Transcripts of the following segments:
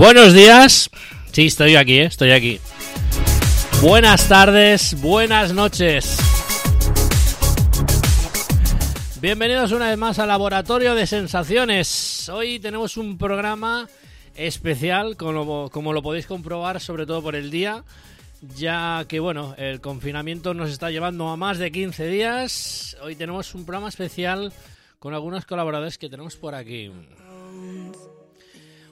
Buenos días. Sí, estoy aquí, ¿eh? estoy aquí. Buenas tardes, buenas noches. Bienvenidos una vez más al Laboratorio de Sensaciones. Hoy tenemos un programa especial, como, como lo podéis comprobar, sobre todo por el día, ya que bueno, el confinamiento nos está llevando a más de 15 días. Hoy tenemos un programa especial con algunos colaboradores que tenemos por aquí.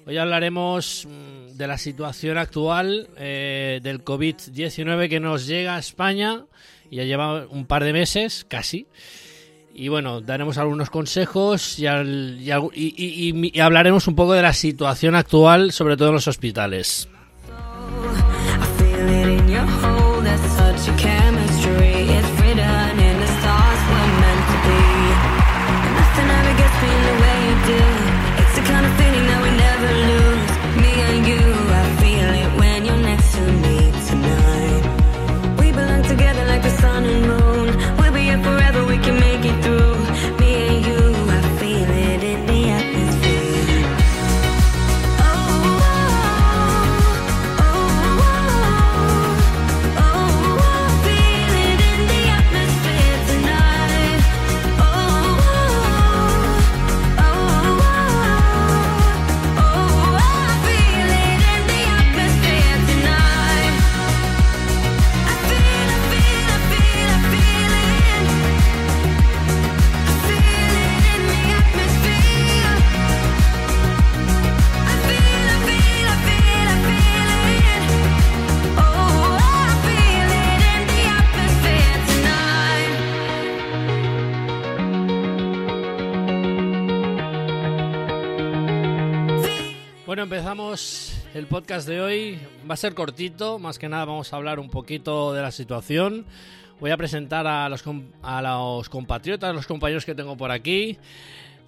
Hoy hablaremos mm, de la situación actual eh, del COVID-19 que nos llega a España. Ya lleva un par de meses, casi. Y bueno, daremos algunos consejos y, y hablaremos un poco de la situación actual, sobre todo en los hospitales. Podcast de hoy. Va a ser cortito, más que nada vamos a hablar un poquito de la situación. Voy a presentar a los, a los compatriotas, los compañeros que tengo por aquí.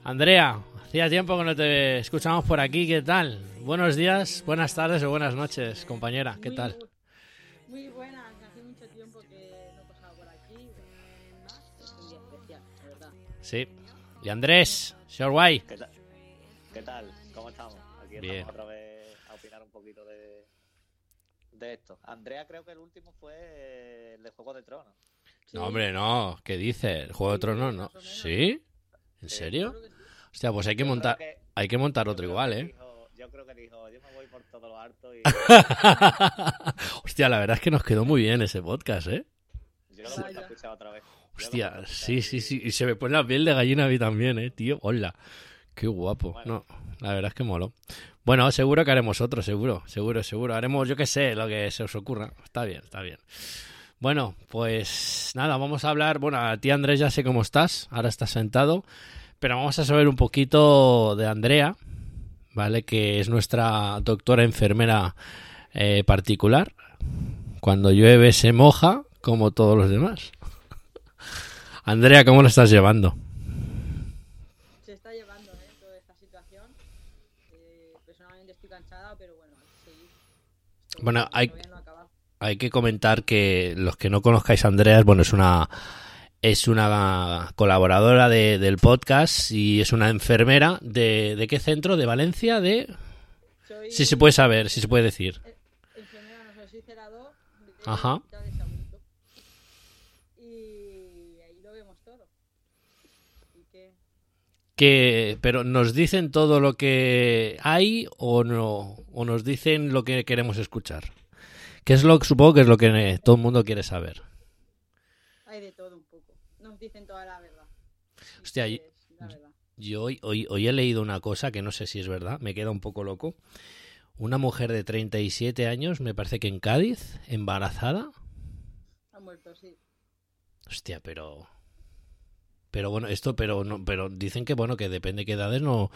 Andrea, hacía tiempo que no te escuchamos por aquí, ¿qué tal? Buenos días, buenas tardes o buenas noches, compañera, ¿qué Muy tal? Muy buenas, hace mucho tiempo que no pasaba por aquí. Nada, Es un día especial, la verdad. Sí. Y Andrés, señor Guay. ¿Qué tal? ¿Qué tal? ¿Cómo estamos? Aquí Bien. estamos otra vez a opinar un poquito de, de esto. Andrea creo que el último fue el de Juego de Tronos. No, hombre, no, ¿qué dice? ¿El Juego de Tronos no? ¿Sí? ¿En serio? Hostia, pues hay que montar, que- hay que montar otro igual, ¿eh? dijo- yo creo que dijo, yo me voy por todo lo harto y Hostia, la verdad es que nos quedó muy bien ese podcast, ¿eh? yo lo voy a escuchar otra vez. Hostia, sí, sí, sí. Y se me pone la piel de gallina a mí también, ¿eh, tío? Hola. Qué guapo. Bueno. No, la verdad es que molo. Bueno, seguro que haremos otro, seguro, seguro, seguro. Haremos, yo qué sé, lo que se os ocurra. Está bien, está bien. Bueno, pues nada, vamos a hablar. Bueno, a ti, Andrés, ya sé cómo estás. Ahora estás sentado. Pero vamos a saber un poquito de Andrea, ¿vale? Que es nuestra doctora enfermera eh, particular. Cuando llueve se moja, como todos los demás. Andrea, ¿cómo lo estás llevando? Se está llevando ¿eh? toda esta situación. Eh, personalmente estoy cansada, pero bueno, hay que seguir. Esto Bueno, hay-. Hay que comentar que los que no conozcáis a Andrea, bueno, es una es una colaboradora de- del podcast y es una enfermera de, ¿de qué centro? ¿De Valencia? ¿De...? Soy Si se puede saber, si se puede decir. enfermera, no soy cerador de Ajá. Hospital de Sagunto. Y ahí lo vemos todo. Así que Que, pero ¿nos dicen todo lo que hay o no? ¿O nos dicen lo que queremos escuchar? Que es lo que supongo que es lo que todo el mundo quiere saber. hay de todo un poco. Nos dicen toda la verdad. Hostia, que y- es la verdad. Yo hoy, hoy, hoy he leído una cosa que no sé si es verdad, me queda un poco loco. Una mujer de 37 años, me parece que en Cádiz, embarazada. Ha muerto, sí. Hostia, pero... Pero bueno, esto, pero no, pero dicen que bueno, que depende de qué edades no,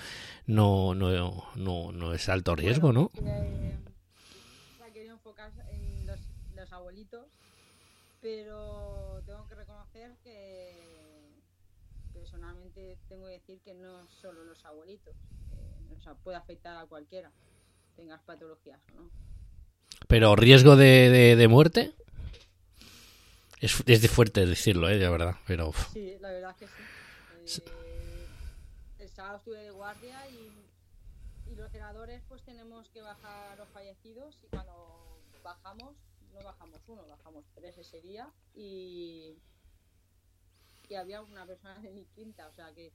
no, no, no, no es alto riesgo, ¿no? Eh, se ha querido enfocar en los, los abuelitos, pero tengo que reconocer que personalmente tengo que decir que no solo los abuelitos, eh, o sea, puede afectar a cualquiera, tengas patologías o no. Pero riesgo de, de, de muerte. Es, es de fuerte decirlo, ¿eh? De verdad, pero... uf. Sí, la verdad es que sí. Eh, el sábado estuve de guardia y, y lo los celadores pues tenemos que bajar los fallecidos y cuando bajamos, no bajamos uno, bajamos tres ese día y, y había una persona de mi quinta, o sea que,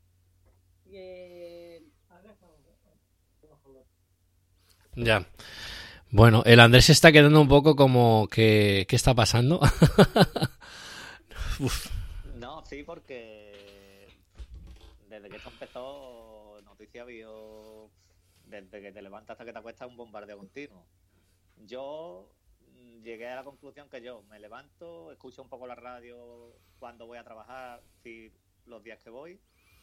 que Ya. Bueno, el Andrés se está quedando un poco como que... ¿Qué está pasando? Uf. No, sí, porque desde que esto empezó, noticia vio desde que te levantas hasta que te acuestas un bombardeo continuo. Yo llegué a la conclusión que yo me levanto, escucho un poco la radio cuando voy a trabajar, si los días que voy,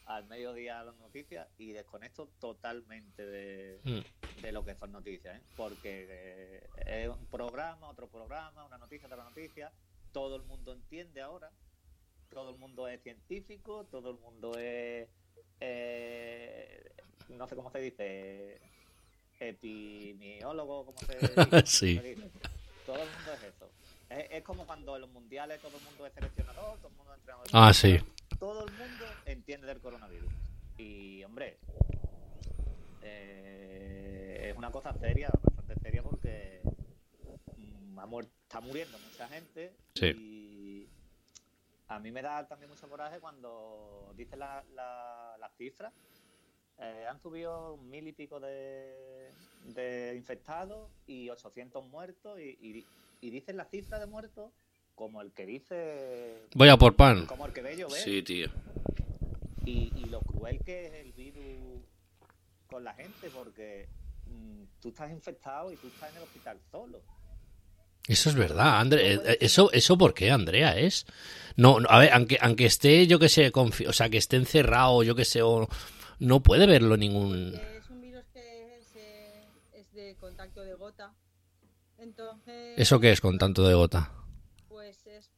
al mediodía las noticias y desconecto totalmente de, Mm. de lo que son noticias, ¿eh? porque eh, es un programa, otro programa, una noticia, otra noticia, todo el mundo entiende ahora, todo el mundo es científico, todo el mundo es, eh, no sé cómo se dice, epidemiólogo, ¿cómo se dice? Sí. Se dice. Todo el mundo es eso. Es, es como cuando en los mundiales todo el mundo es seleccionador, todo el mundo es entrenador. Ah, sí. Todo el mundo entiende del coronavirus. Y, hombre, eh, es una cosa seria, bastante seria porque mm, ha muer- está muriendo mucha gente Sí. y a mí me da también mucho coraje cuando dicen la- la- las cifras. Eh, han subido mil y pico de, de infectados y 800 muertos y, y, y dicen la cifra de muertos como el que dice Voy a por pan. como el que ve llover Sí, tío. y, y lo cruel que es el virus con la gente, porque mm, tú estás infectado y tú estás en el hospital solo. Eso es verdad, André. Eso, eso por qué, Andrea, es. No, no, a ver, aunque, aunque esté, yo que sé, confi- o sea, que esté encerrado, yo que sé, o no puede verlo ningún. es un virus que es, eh, es de contacto de gota. Entonces, ¿Eso qué es con tanto de gota? pues es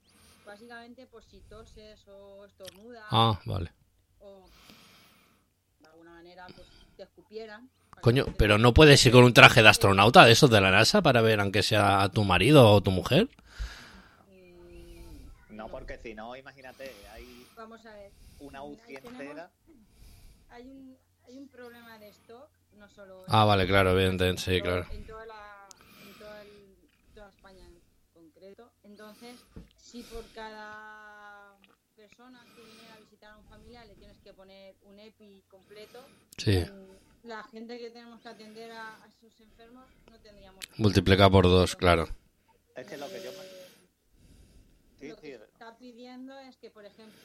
básicamente por si toses o estornudas Ah, vale. o de alguna manera pues te escupieran. Coño, pero no puedes ir con un traje de astronauta de esos de la NASA para ver aunque sea a tu marido o tu mujer. Mm, No, porque si no, imagínate, hay Vamos a ver. una UCI tenemos- entera. Hay un, hay un problema de stock, no solo. Ah, en- vale, claro, evidentemente, sí, claro. En toda, la, en toda, el- toda España en concreto. Entonces, si por cada persona que viniera a visitar a un familiar le tienes que poner un EPI completo, Sí. La gente que tenemos que atender a, a esos enfermos no tendríamos. Multiplica por dos, claro. Es que lo que yo Sí, lo que está pidiendo es que, por ejemplo,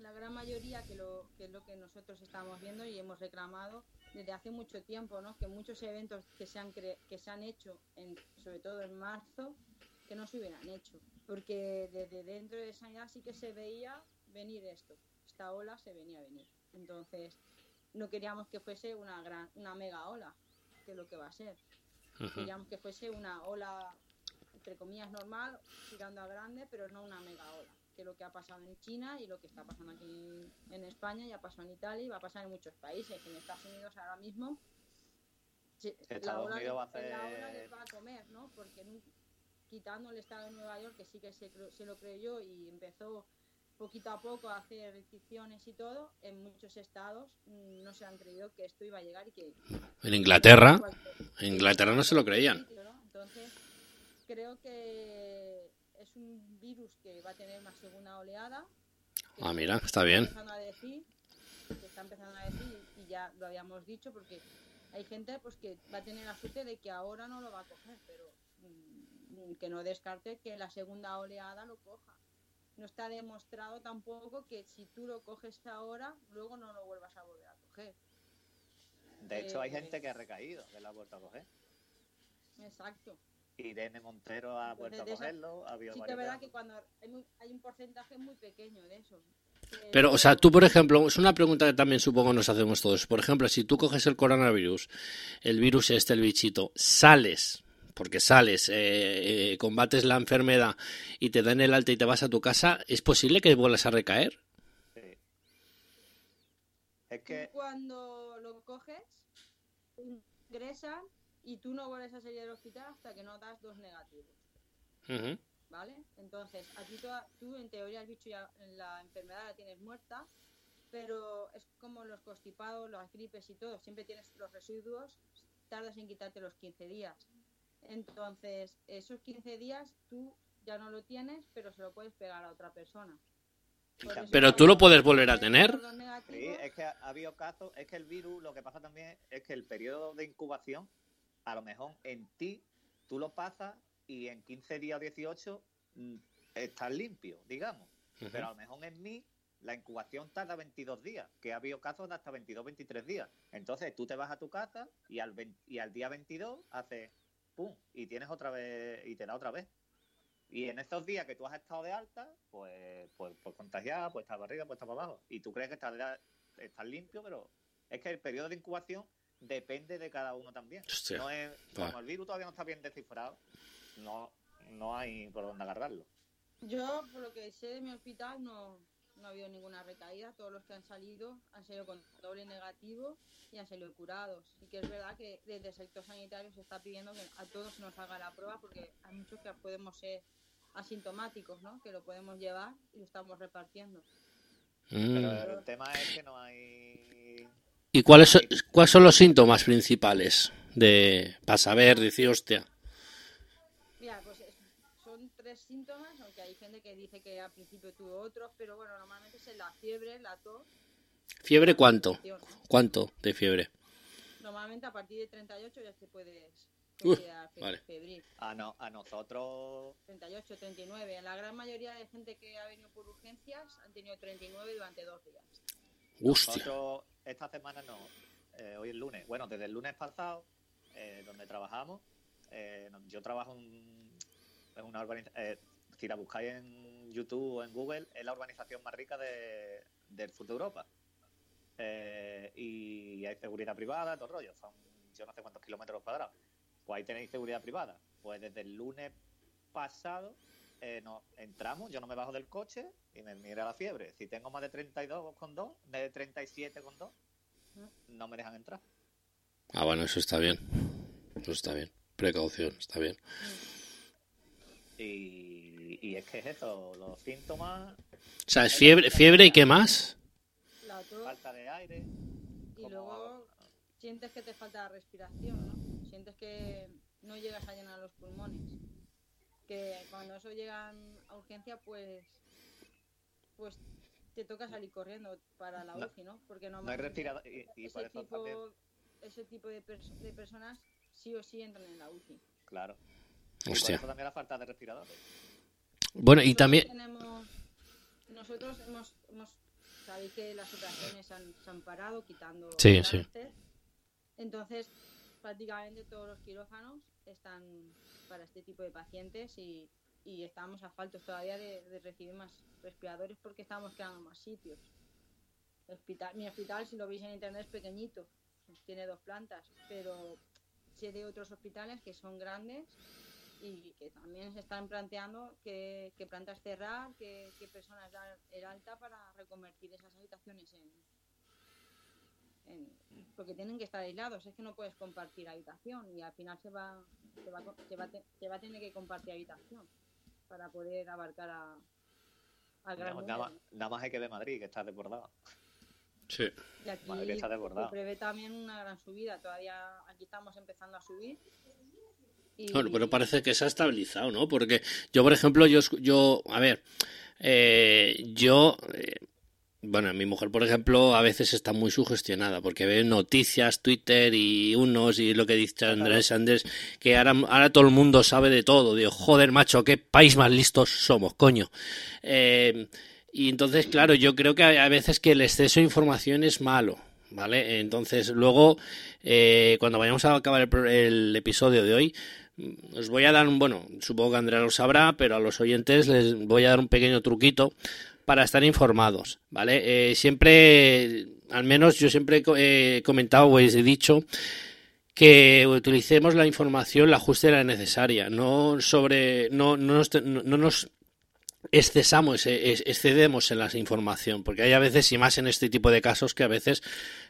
la gran mayoría, que, lo, que es lo que nosotros estamos viendo y hemos reclamado desde hace mucho tiempo, ¿no? que muchos eventos que se han, cre- que se han hecho, en, sobre todo en marzo, que no se hubieran hecho. Porque desde dentro de sanidad sí que se veía venir esto. Esta ola se venía a venir. Entonces, no queríamos que fuese una, gran, una mega ola, que es lo que va a ser. Queríamos que fuese una ola entre comillas normal, tirando a grande, pero no una mega ola, que es lo que ha pasado en China y lo que está pasando aquí en España, ya pasó en Italia y va a pasar en muchos países. En Estados Unidos ahora mismo se- Estados ola Unidos va a es la ola hacer- les va a comer, ¿no? Porque quitando el estado de Nueva York, que sí que se, se lo creyó y empezó poquito a poco a hacer restricciones y todo, en muchos estados mm, no se han creído que esto iba a llegar y que En Inglaterra, en Inglaterra no se lo creían. Entonces, creo que es un virus que va a tener una segunda oleada. Ah, mira, está bien. empezando a decir, se está empezando a decir y ya lo habíamos dicho porque hay gente pues que va a tener la suerte de que ahora no lo va a coger, pero mm, que no descarte que la segunda oleada lo coja. No está demostrado tampoco que si tú lo coges ahora, luego no lo vuelvas a volver a coger. De hecho, hay Eh, gente que ha recaído, que la ha vuelto a coger. Exacto. Irene Montero ha vuelto a cogerlo, ha Sí que es verdad que cuando hay, hay un porcentaje muy pequeño de eso. Pero, o sea, tú, por ejemplo, es una pregunta que también supongo nos hacemos todos. Por ejemplo, si tú coges el coronavirus, el virus este, el bichito, sales, porque sales, eh, eh, combates la enfermedad y te dan el alta y te vas a tu casa, ¿es posible que vuelvas a recaer? Sí. Es que cuando lo coges, ingresan y tú no vuelves a salir del hospital hasta que no das dos negativos. ¿Vale? Entonces, a ti toda- tú en teoría el bicho ya, la enfermedad la tienes muerta, pero es como los constipados, las gripes y todo, siempre tienes los residuos, tardas en quitarte los 15 días. Entonces, esos 15 días tú ya no lo tienes, pero se lo puedes pegar a otra persona. Pero tú lo puedes volver a tener. Sí, es que ha ha habido casos, es que el virus, lo que pasa también es que el periodo de incubación, a lo mejor en ti, tú lo pasas y en 15 días o 18 mm, estás limpio, digamos. Pero a lo mejor en mí, la incubación tarda 22 días, que ha habido casos de hasta 22, 23 días. Entonces tú te vas a tu casa y al, 20 y al día 22 haces pum, y tienes otra vez, y te da otra vez. Y en estos días que tú has estado de alta, pues, pues, pues contagiada, pues estás para arriba, pues estás para abajo. Y tú crees que estás, limpio, pero es que el periodo de incubación depende de cada uno también. Hostia. No es, como el virus todavía no está bien descifrado, no, no hay por dónde agarrarlo. Yo, por lo que sé de mi hospital, no, no ha habido ninguna recaída. Todos los que han salido han salido con doble negativo y han salido curados. Y que es verdad que desde el sector sanitario se está pidiendo que a todos nos haga la prueba porque hay muchos que podemos ser asintomáticos, ¿no? Que lo podemos llevar y lo estamos repartiendo. Mm. Pero el tema es que no hay... ¿Y cuáles son, cuáles son los síntomas principales de para saber, decir, hostia? Mira, pues es- son tres síntomas, hay gente que dice que al principio tuvo otros, pero bueno, normalmente es la fiebre, la tos. ¿Fiebre cuánto? ¿Cuánto de fiebre? Normalmente a partir de 38 ya te puedes Uh, vale. febril. A, no, a nosotros 38, 39. La gran mayoría de gente que ha venido por urgencias han tenido 39 durante dos días. Hostia. Nosotros esta semana no, eh, hoy es lunes. Bueno, desde el lunes pasado, eh, donde trabajamos, eh, yo trabajo en, en una organización, si la buscáis en YouTube o en Google, es la urbanización más rica de- del sur de Europa. Eh, y hay seguridad privada, todo el rollo, son yo no sé cuántos kilómetros cuadrados. Pues ahí tenéis seguridad privada. Pues desde el lunes pasado eh, no, entramos, yo no me bajo del coche y me mira la fiebre. Si tengo más de 32,2, de 37,2, no me dejan entrar. Ah, bueno, eso está bien. Eso está bien. Precaución, está bien. Y, y es que es eso, los síntomas, O sea, es fiebre, fiebre y qué más? La tos falta de aire. y luego sientes que te falta la respiración, ¿no? Sientes que no llegas a llenar los pulmones. Que cuando eso llega a urgencia, pues pues te toca salir corriendo para la UCI, ¿no? Porque No hay respirador y, y ese también, tipo, ese tipo de, pers- de personas sí o sí entran en la UCI. claro. Y por Hostia. eso también la falta de respiradores. Bueno, y también... tenemos- nosotros hemos, hemos sabéis que las operaciones se han, se han parado quitando Sí, sí. entonces prácticamente todos los quirófanos están para este tipo de pacientes y, y estamos a faltos todavía de, de recibir más respiradores porque estamos creando más sitios El hospital, mi hospital si lo veis en internet es pequeñito tiene dos plantas pero sé de otros hospitales que son grandes y que también se están planteando qué, qué plantas cerrar, qué, qué personas dar el alta para reconvertir esas habitaciones en, en- Porque tienen que estar aislados, es que no puedes compartir habitación y al final se va, se va, a se va, a se va a tener que compartir habitación para poder abarcar a, al gran Nada, nada más, número. nada más hay que ver Madrid, que está desbordado. Sí. Y aquí Madrid está desbordado. se prevé también una gran subida, todavía aquí estamos empezando a subir. Y- Bueno, pero parece que se ha estabilizado, ¿no? Porque yo, por ejemplo, yo, yo a ver, eh, yo, eh, bueno, mi mujer, por ejemplo, a veces está muy sugestionada porque ve noticias, Twitter y unos y lo que dice Andrés Andrés, que ahora, ahora todo el mundo sabe de todo. Digo, joder, macho, qué país más listos somos, coño. Eh, y entonces, claro, yo creo que a veces que el exceso de información es malo. ¿Vale? Entonces, luego, eh, cuando vayamos a acabar el, el episodio de hoy, os voy a dar un, bueno, supongo que Andrea lo sabrá, pero a los oyentes les voy a dar un pequeño truquito para estar informados, ¿vale? Eh, siempre, al menos yo siempre he co- he comentado o he dicho que utilicemos la información, la justa y la necesaria, no sobre, no, no nos, no nos excesamos, eh, ex- excedemos en la información, porque hay a veces, y más en este tipo de casos, que a veces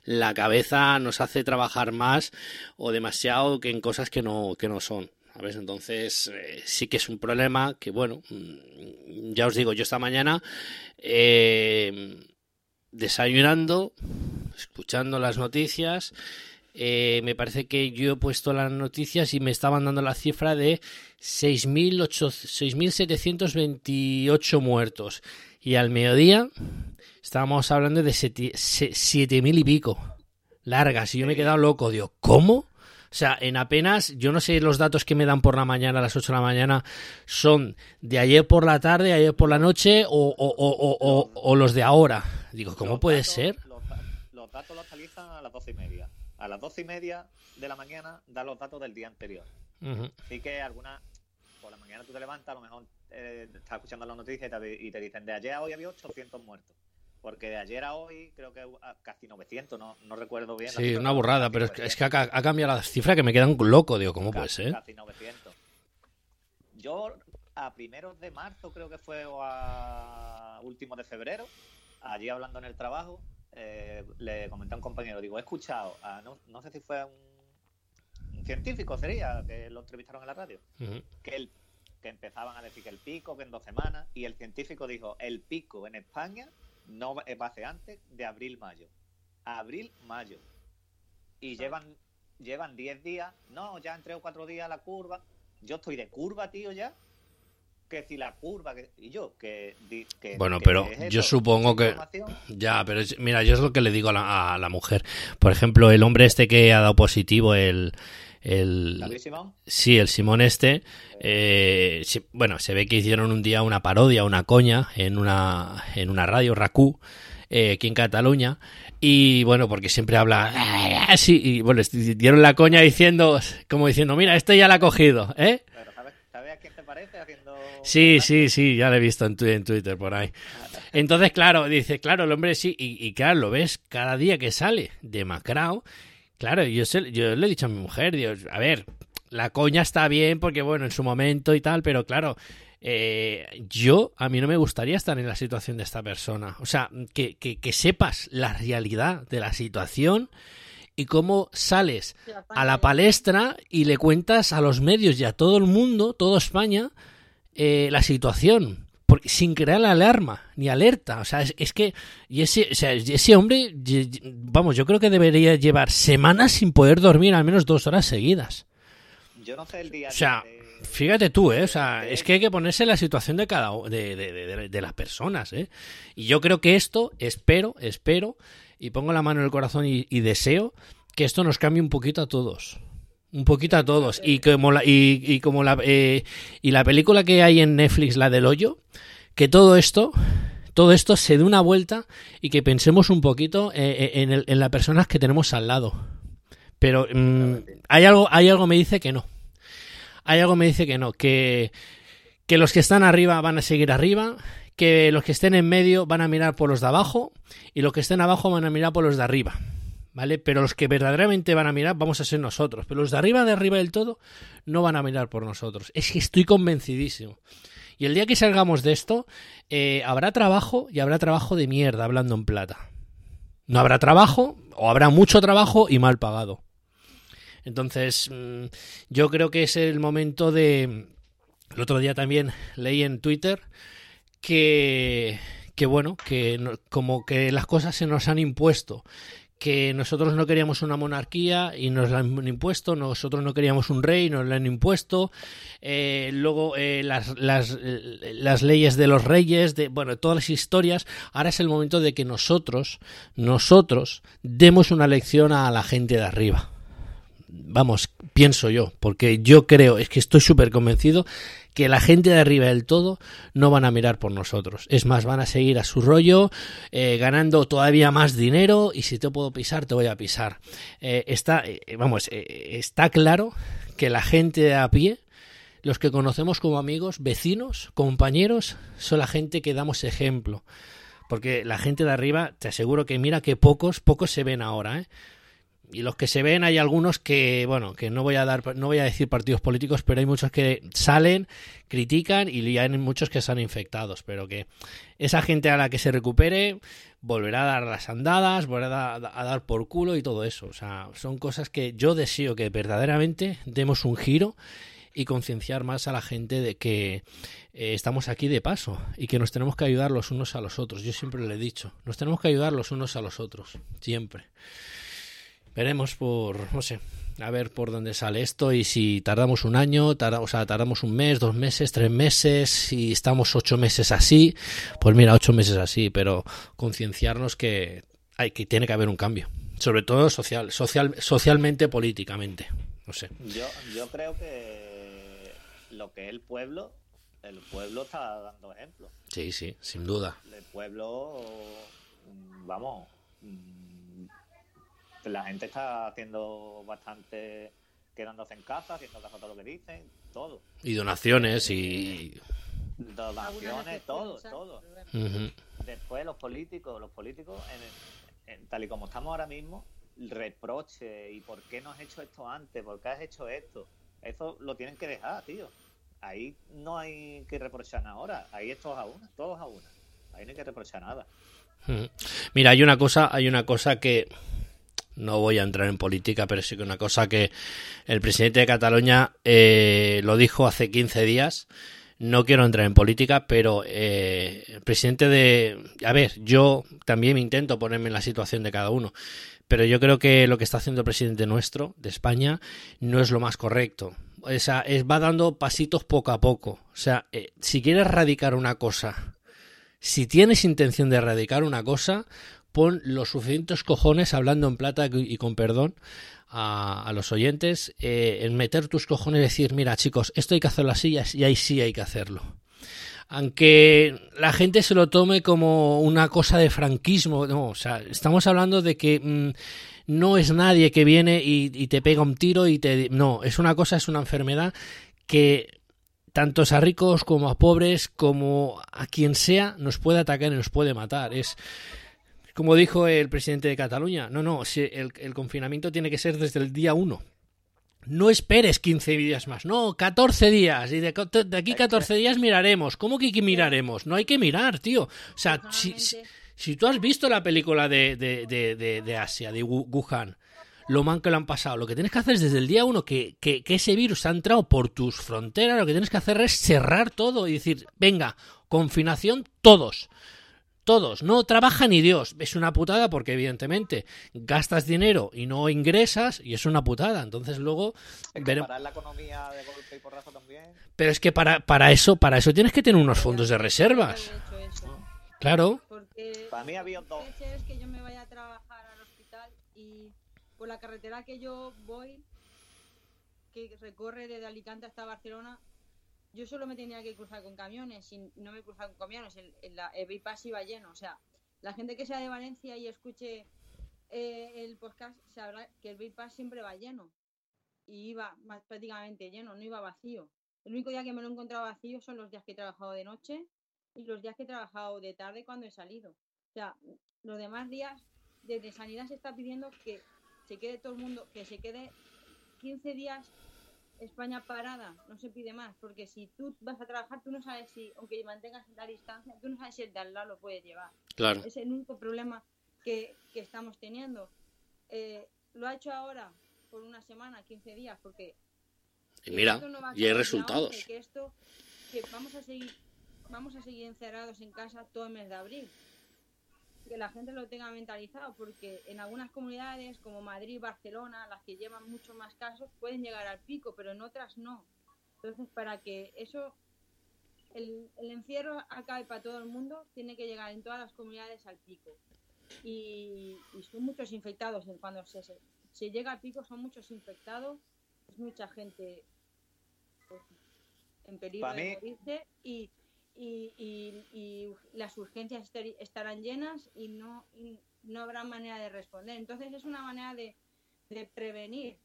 la cabeza nos hace trabajar más o demasiado que en cosas que no, que no son. Entonces, eh, sí que es un problema que, bueno, mm, ya os digo, yo esta mañana eh, desayunando, escuchando las noticias eh, me parece que yo he puesto las noticias y me estaban dando la cifra de 6.800 6.728 muertos. Y al mediodía estábamos hablando de 7.000 y pico. Largas. Y yo me he quedado loco. Digo, ¿cómo? O sea, en apenas, yo no sé los datos que me dan por la mañana, a las 8 de la mañana, son de ayer por la tarde, ayer por la noche o, o, o, o los de ahora. Digo, ¿cómo Los puede datos- ser? Los, da- los datos los actualizan a las doce y media. A las doce y media de la mañana da los datos del día anterior. Así que algunas, por la mañana tú te levantas, a lo mejor eh, estás escuchando las noticias y te, y te dicen de ayer a hoy había 800 muertos. Porque de ayer a hoy creo que ah, casi 900, no, no recuerdo bien. Sí, una burrada, pero es que, es 900. que ha, ha cambiado la cifra que me queda un loco. Digo, ¿cómo puede ser? Casi 900. Yo a primeros de marzo creo que fue o a últimos de febrero, allí hablando en el trabajo, eh, le comenté a un compañero, digo, he escuchado, a- no, no sé si fue un, un científico sería, que lo entrevistaron en la radio, que, el, que empezaban a decir que el pico, que en dos semanas, y el científico dijo, el pico en España no va va a ser antes de abril-mayo. Abril-mayo. Y llevan llevan 10 días, no, ya en 3 o 4 días la curva. Yo estoy de curva, tío, ya. Que si la curva, que, y yo, que... Bueno, que pero es yo eso, supongo que-. Ya, pero es- mira, yo es lo que le digo a la, a la mujer. Por ejemplo, el hombre este que ha dado positivo, el... el David Simón, sí, el Simón este, eh, sí, bueno, se ve que hicieron un día una parodia, una coña, en una, en una radio, RACU, eh, aquí en Cataluña, y bueno, porque siempre habla así, y bueno, dieron la coña diciendo, como diciendo, mira, este ya la ha cogido, ¿eh? pero ¿sabes, ¿sabes a quién te parece haciendo... Sí, sí, sí, ya lo he visto en, Twitter por ahí. Entonces, claro, dice, claro, el hombre sí, y, y claro, lo ves cada día que sale de Macrao. Claro, yo, sé- yo le he dicho a mi mujer, digo, a ver, la coña está bien porque, bueno, en su momento y tal, pero claro, eh, yo, a mí no me gustaría estar en la situación de esta persona. O sea, que, que, que sepas la realidad de la situación y cómo sales a la palestra y le cuentas a los medios y a todo el mundo, toda España, eh, la situación. Porque, sin crear la alarma ni alerta. O sea, es, es que. Y ese, o sea, ese hombre, vamos, yo creo que debería llevar semanas sin poder dormir al menos dos horas seguidas. Yo no sé el día O sea, de- fíjate tú, ¿eh? O sea, es que hay que ponerse en la situación de cada u- de, de, de- de- de las personas, ¿eh? Y yo creo que esto, espero, espero, y pongo la mano en el corazón y, y deseo que esto nos cambie un poquito a todos. Un poquito a todos. Y como la, y, y como la, eh, y la película que hay en Netflix, la del hoyo, que todo esto, todo esto se dé una vuelta y que pensemos un poquito eh, eh, en, el- en las personas que tenemos al lado. Pero mm, hay algo, hay algo que me dice que no. Hay algo que me dice que no, que, que los que están arriba van a seguir arriba, que los que estén en medio van a mirar por los de abajo y los que estén abajo van a mirar por los de arriba. ¿Vale? Pero los que verdaderamente van a mirar vamos a ser nosotros. Pero los de arriba, de arriba del todo, no van a mirar por nosotros. Es que estoy convencidísimo. Y el día que salgamos de esto, eh, habrá trabajo y habrá trabajo de mierda, hablando en plata. No habrá trabajo, o habrá mucho trabajo y mal pagado. Entonces, mm, yo creo que es el momento de... El otro día también leí en Twitter que, que bueno, que como que las cosas se nos han impuesto que nosotros no queríamos una monarquía y nos la han impuesto, nosotros no queríamos un rey, nos la han impuesto, eh, luego eh, las, las, eh, las leyes de los reyes, de bueno, todas las historias, ahora es el momento de que nosotros, nosotros, demos una lección a la gente de arriba. Vamos, pienso yo, porque yo creo, es que estoy súper convencido que la gente de arriba del todo no van a mirar por nosotros. Es más, van a seguir a su rollo, eh, ganando todavía más dinero y si te puedo pisar, te voy a pisar. Eh, está, eh, vamos, eh, está claro que la gente de a pie, los que conocemos como amigos, vecinos, compañeros, son la gente que damos ejemplo. Porque la gente de arriba, te aseguro que mira que pocos, pocos se ven ahora, ¿eh? Y los que se ven hay algunos que bueno que no voy a dar no voy a decir partidos políticos pero hay muchos que salen critican y hay muchos que están infectados. Pero que esa gente a la que se recupere volverá a dar las andadas volverá a, dar por culo y todo eso. O sea son cosas que yo deseo que verdaderamente demos un giro y concienciar más a la gente de que eh, estamos aquí de paso y que nos tenemos que ayudar los unos a los otros. Yo siempre lo he dicho nos tenemos que ayudar los unos a los otros siempre Veremos por, no sé, a ver por dónde sale esto y si tardamos un año, tarda- o sea, tardamos un mes, dos meses, tres meses, si estamos ocho meses así, pues mira, ocho meses así, pero concienciarnos que hay que tiene que haber un cambio, sobre todo social, social, socialmente, políticamente, no sé. Yo, yo creo que lo que es el pueblo, el pueblo está dando ejemplo. Sí, sí, sin duda. El pueblo, vamos, la gente está haciendo bastante, quedándose en casa, haciendo caso a todo lo que dicen, todo. Y donaciones y Algunas Donaciones, todo, todo. Después los políticos, los políticos, en- en- tal y como estamos ahora mismo, reproche y por qué no has hecho esto antes, por qué has hecho esto, eso lo tienen que dejar, tío. Ahí no hay que reprochar nada ahora, ahí es todos a una, todos a una. Ahí no hay que reprochar nada. Mira, hay una cosa, hay una cosa que no voy a entrar en política, pero sí que una cosa que el presidente de Cataluña eh, lo dijo hace 15 días. No quiero entrar en política, pero eh, el presidente de... A ver, yo también intento ponerme en la situación de cada uno, pero yo creo que lo que está haciendo el presidente nuestro, de España, no es lo más correcto. O sea, es, va dando pasitos poco a poco. O sea, eh, si quieres erradicar una cosa si tienes intención de erradicar una cosa, pon los suficientes cojones, hablando en plata y con perdón a, los oyentes, eh, en meter tus cojones y decir, mira chicos, esto hay que hacerlo así y ahí sí hay que hacerlo. Aunque la gente se lo tome como una cosa de franquismo, no, o sea, estamos hablando de que mm, no es nadie que viene y, y te pega un tiro y te... No, es una cosa, es una enfermedad que tanto a ricos como a pobres, como a quien sea, nos puede atacar y nos puede matar. Es como dijo el presidente de Cataluña, no, no, el, el confinamiento tiene que ser desde el día 1. No esperes 15 días más, no, 14 días. Y de, de aquí 14 días miraremos. ¿Cómo que, que miraremos? No hay que mirar, tío. O sea, si, si, si tú has visto la película de, de, de, de, de Asia, de Wuhan, lo mal que lo han pasado. Lo que tienes que hacer es desde el día uno que, que, que, ese virus ha entrado por tus fronteras, lo que tienes que hacer es cerrar todo y decir, venga, confinación todos. Todos, no trabaja ni Dios. Es una putada porque evidentemente gastas dinero y no ingresas y es una putada. Entonces luego es parar la economía de golpe y porrazo también. Pero es que para, para eso, para eso tienes que tener unos fondos de reservas. Claro. Porque para mí había dos. es que yo me vaya a trabajar al hospital y por la carretera que yo voy, que recorre desde Alicante hasta Barcelona, yo solo me tenía que cruzar con camiones y no me cruzaba con camiones, el, el, el bypass iba lleno. O sea, la gente que sea de Valencia y escuche eh, el podcast sabrá que el bypass siempre va lleno y iba prácticamente lleno, no iba vacío. El único día que me lo he encontrado vacío son los días que he trabajado de noche y los días que he trabajado de tarde cuando he salido. O sea, los demás días desde Sanidad se está pidiendo que se quede todo el mundo, que se quede 15 días España parada, no se pide más, porque si tú vas a trabajar, tú no sabes si, aunque mantengas la distancia, tú no sabes si el de al lado lo puede llevar. Claro. Es el único problema que, que estamos teniendo. Eh, lo ha hecho ahora por una semana, 15 días, porque... Y mira, no y hay resultados. 11, que esto, que vamos a seguir, vamos a seguir encerrados en casa todo el mes de abril que la gente lo tenga mentalizado, porque en algunas comunidades como Madrid, Barcelona, las que llevan mucho más casos, pueden llegar al pico, pero en otras no. Entonces, para que eso, el, el encierro acabe para todo el mundo, tiene que llegar en todas las comunidades al pico. Y, y son muchos infectados. Cuando se, se, se, llega al pico, son muchos infectados, es mucha gente pues, en peligro ¿Para de morirse y y, y, y, las urgencias estarán llenas y no, y no habrá manera de responder. Entonces es una manera de, de, prevenir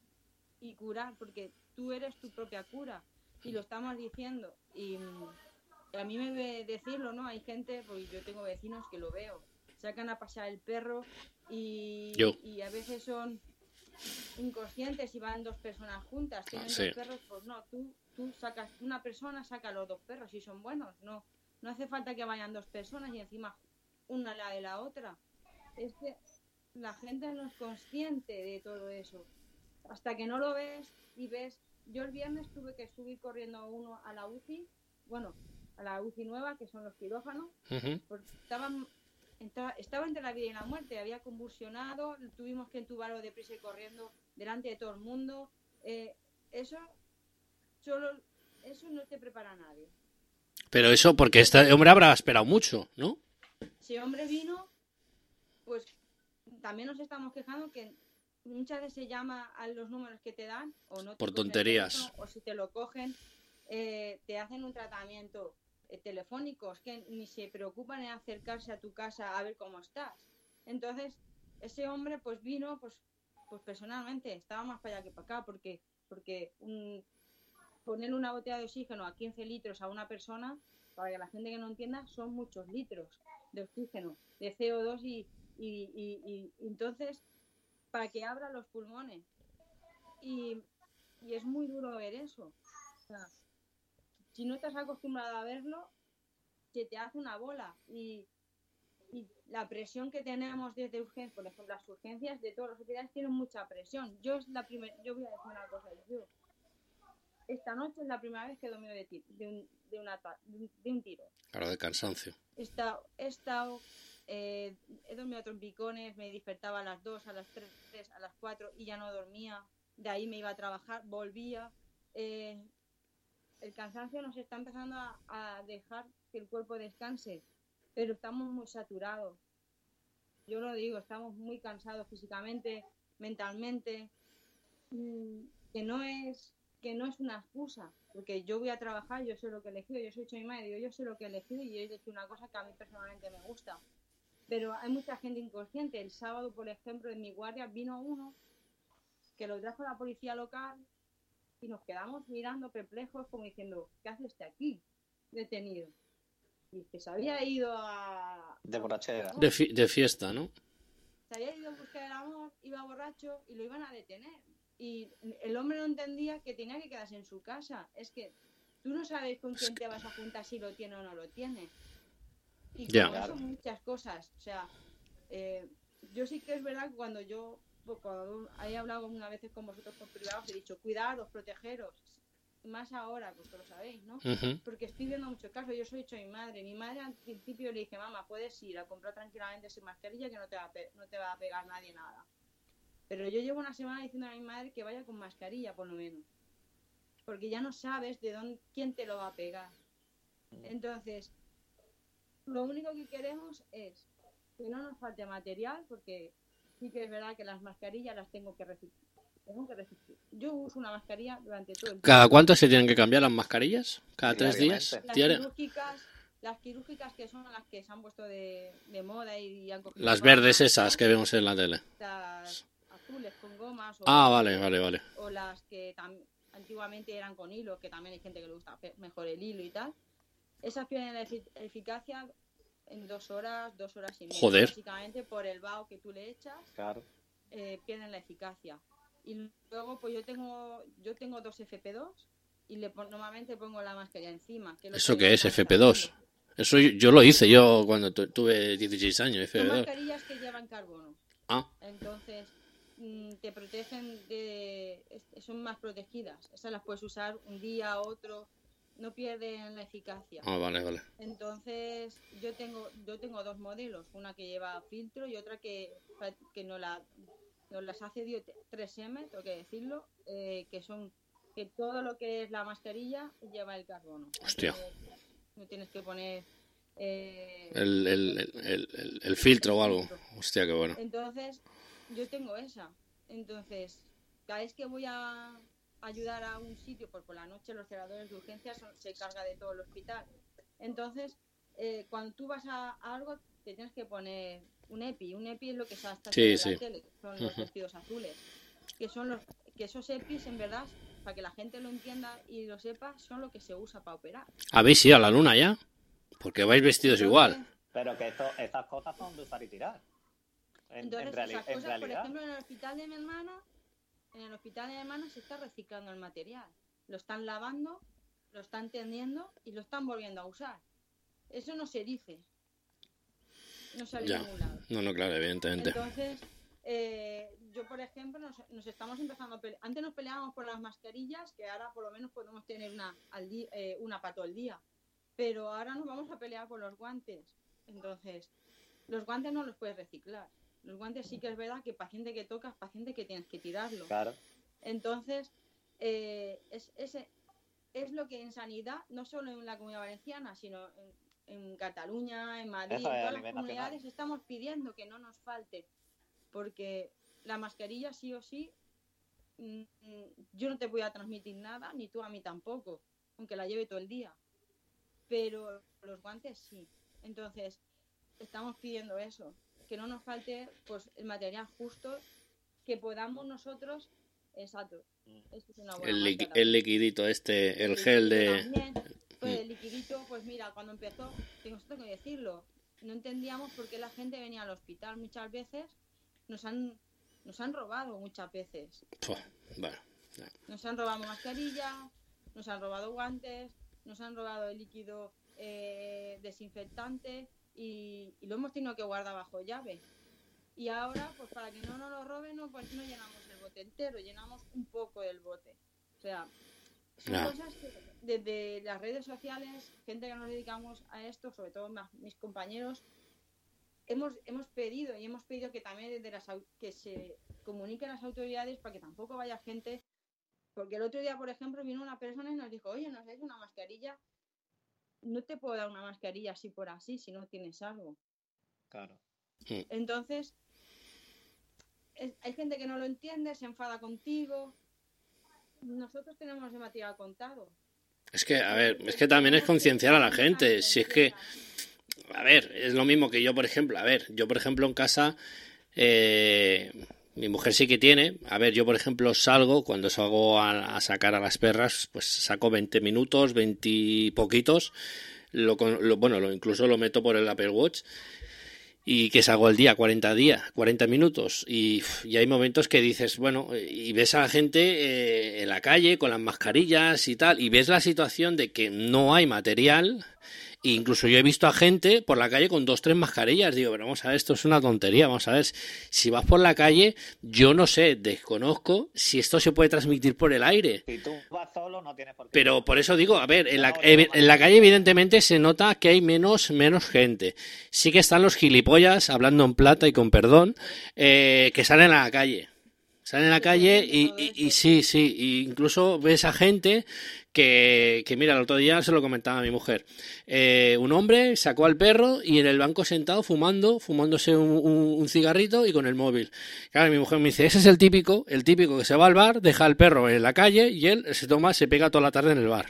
y curar, porque tú eres tu propia cura y lo estamos diciendo. Y, a mí me ve decirlo, ¿no? Hay gente, pues yo tengo vecinos que lo veo, sacan a pasar el perro y, y a veces son inconscientes y van dos personas juntas, tienen sí. dos perros, pues no, tú tú sacas una persona, saca los dos perros y son buenos. No, no hace falta que vayan dos personas y encima una la de la otra. Es que la gente no es consciente de todo eso. Hasta que no lo ves y ves. Yo el viernes tuve que subir corriendo uno a la UCI, bueno, a la UCI nueva, que son los quirófanos, uh -huh. porque estaban Entra- estaba entre la vida y la muerte, había convulsionado, tuvimos que entubarlo deprisa y corriendo delante de todo el mundo. Eh, eso solo eso no te prepara a nadie. Pero eso porque este hombre habrá esperado mucho, ¿no? Si hombre vino, pues también nos estamos quejando que muchas veces se llama a los números que te dan o no te Por tonterías. o si te lo cogen eh, te hacen un tratamiento eh, telefónico es que ni se preocupan en acercarse a tu casa a ver cómo estás. Entonces ese hombre pues vino pues pues personalmente estaba más para allá que para acá porque porque poner una botella de oxígeno a 15 litros a una persona para que la gente que no entienda son muchos litros de oxígeno de CO2 y, y, y- entonces para que abra los pulmones. Y, y es muy duro ver eso si no estás acostumbrado a verlo se te hace una bola y, y la presión que tenemos desde urgencias, por ejemplo, las urgencias de todos los hospitales tienen mucha presión. Yo es la primera, yo voy a decir una cosa, yo esta noche es la primera vez que he dormido de, ti- de, un, de, una de un tiro. Claro, de cansancio. He estado, he, estado, eh, he dormido a trompicones, me despertaba a las 2, a las 3, a las 4 y ya no dormía. De ahí me iba a trabajar, volvía. Eh, el cansancio nos está empezando a, dejar que el cuerpo descanse, pero estamos muy saturados. Yo lo digo, estamos muy cansados físicamente, mentalmente, mm, que no es que no es una excusa, porque yo voy a trabajar, yo sé lo que he elegido, yo soy hecho mi madre, yo sé lo que he elegido y he hecho una cosa que a mí personalmente me gusta. Pero hay mucha gente inconsciente. El sábado, por ejemplo, en mi guardia vino uno que lo trajo la policía local y nos quedamos mirando perplejos como diciendo, ¿qué hace este aquí detenido? Y que se había ido a... De borrachera. De, fi- de fiesta, ¿no? se había ido en busca del amor, iba borracho y lo iban a detener. Y el hombre no entendía que tenía que quedarse en su casa. Es que tú no sabes con quién te vas a juntar si lo tiene o no lo tiene. Y Ya. con eso Claro. muchas cosas. O sea, eh, yo sí que es verdad que cuando yo pues, cuando he hablado una veces con vosotros por privado, os he dicho, cuidaros, protegeros. Más ahora, pues lo sabéis, ¿no? Porque estoy viendo muchos casos. Yo soy hecho mi madre. Mi madre al principio le dije, mamá, puedes ir a comprar tranquilamente sin mascarilla que no te va a, pe- no te va a pegar nadie nada. Pero yo llevo una semana diciendo a mi madre que vaya con mascarilla, por lo menos. Porque ya no sabes de dónde, quién te lo va a pegar. Entonces, lo único que queremos es que no nos falte material, porque sí que es verdad que las mascarillas las tengo que reciclar. Tengo que reciclar. Yo uso una mascarilla durante todo el día. ¿Cada cuánto se tienen que cambiar las mascarillas? ¿Cada tres días? Las quirúrgicas, las quirúrgicas que son las que se han puesto de, de moda y han cogido Las verdes esas que vemos en la tele. Las azules con gomas o, Ah, vale, vale, vale. o las que tam- antiguamente eran con hilo, que también hay gente que le gusta mejor el hilo y tal. Esas pierden la efi- eficacia en dos horas, dos horas y media. Joder. Básicamente por el vaho que tú le echas Claro. eh, pierden la eficacia. Y luego, pues yo tengo yo tengo dos FP2 y le pon- normalmente pongo la mascarilla encima. Que ¿Eso que qué es? estamos FP2. haciendo. Eso yo, yo lo hice yo cuando tu- tuve 16 años, Son FP2. mascarillas que llevan carbono. Ah, Entonces, mm, te protegen de... son más protegidas. Esas las puedes usar un día, otro. No pierden la eficacia. ah, vale, vale. Entonces, yo tengo yo tengo dos modelos, una que lleva filtro y otra que, que no la nos las ha cedido 3M, tengo que decirlo, eh, que son que todo lo que es la mascarilla lleva el carbono. Hostia. Entonces, no tienes que poner eh, El, el, el, el- el- el filtro o algo. Hostia, qué bueno. entonces, yo tengo esa. Entonces, cada vez que voy a ayudar a un sitio, pues por la noche los celadores de urgencias son- se carga de todo el hospital. Entonces, eh, cuando tú vas a, a algo, te tienes que poner un EPI. Un EPI es lo que se está Sí, en sí. la tele, son los vestidos azules. Que son los que esos EPIs, en verdad, para que la gente lo entienda y lo sepa, son lo que se usa para operar. ¿Habéis ido a la luna ya? Porque vais vestidos igual. Entonces, Pero que esto, estas cosas son de usar y tirar. En, Entonces, en esas en cosas, por realidad. ejemplo, en el hospital de mi hermana, en el hospital de mi hermana se está reciclando el material. Lo están lavando, lo están tendiendo y lo están volviendo a usar. Eso no se dice. No sale Ya. de ningún lado. No, no, claro, evidentemente. Entonces, eh, yo, por ejemplo, nos, nos estamos empezando a pelear. Antes nos peleábamos por las mascarillas, que ahora por lo menos podemos tener una, al eh, una para todo el día. Pero ahora nos vamos a pelear por los guantes. Entonces, los guantes no los puedes reciclar. Los guantes sí que es verdad que paciente que tocas, paciente que tienes que tirarlo. Claro. Entonces, eh, es, ese- es lo que en sanidad, no solo en la comunidad valenciana, sino en, en Cataluña, en Madrid, en es todas las comunidades, nacional. estamos pidiendo que no nos falte. Porque la mascarilla sí o sí, mm, yo no te voy a transmitir nada, ni tú a mí tampoco, aunque la lleve todo el día. Pero los guantes sí. Entonces, estamos pidiendo eso, que no nos falte pues el material justo que podamos nosotros, exacto. Esto es una buena El, liqui- el liquidito este, el gel de... también. Pues el liquidito, pues mira, cuando empezó, tengo esto que decirlo, no entendíamos por qué la gente venía al hospital muchas veces, nos han, nos han robado muchas veces. Pua, Bueno, Nos han robado mascarillas, nos han robado guantes, nos han robado el líquido eh, desinfectante y, y lo hemos tenido que guardar bajo llave. Y ahora, pues para que no nos lo roben, no, pues no llenamos el bote entero, llenamos un poco del bote. O sea, son cosas que desde las redes sociales, gente que nos dedicamos a esto, sobre todo mis compañeros, hemos, hemos pedido y hemos pedido que también desde las, que se comuniquen las autoridades para que tampoco vaya gente porque el otro día, por ejemplo, vino una persona y nos dijo, oye, ¿nos dais una mascarilla? No te puedo dar una mascarilla así por así si no tienes algo. Claro. Entonces, es- hay gente que no lo entiende, se enfada contigo. Nosotros tenemos el material contado. es que, a ver, es que también es concienciar a la gente. Si es que, a ver, es lo mismo que yo, por ejemplo. A ver, yo, por ejemplo, en casa, eh, mi mujer sí que tiene. A ver, yo, por ejemplo, salgo, cuando salgo a, a sacar a las perras, pues saco 20 minutos, 20 y poquitos. Lo, lo- bueno, lo, incluso lo meto por el Apple Watch. Y que salgo el día, 40 días, 40 minutos. Y, y hay momentos que dices, bueno, y ves a la gente eh, en la calle con las mascarillas y tal, y ves la situación de que no hay material. E incluso yo he visto a gente por la calle con dos, tres mascarillas. Digo, pero vamos a ver, esto es una tontería. Vamos a ver, si vas por la calle, yo no sé, desconozco si esto se puede transmitir por el aire. Si tú vas solo, no tienes por qué. Pero por eso digo, a ver, en la, en la calle evidentemente se nota que hay menos, menos gente. Sí que están los gilipollas, hablando en plata y con perdón, eh, que salen a la calle. Salen a la calle y, y- y sí, sí, y incluso ves a gente que, que, mira, el otro día se lo comentaba a mi mujer. Eh, un hombre sacó al perro y en el banco sentado fumando, fumándose un, un- un cigarrito y con el móvil. Claro, mi mujer me dice, ese es el típico, el típico que se va al bar, deja al perro en la calle y él se toma, se pega toda la tarde en el bar.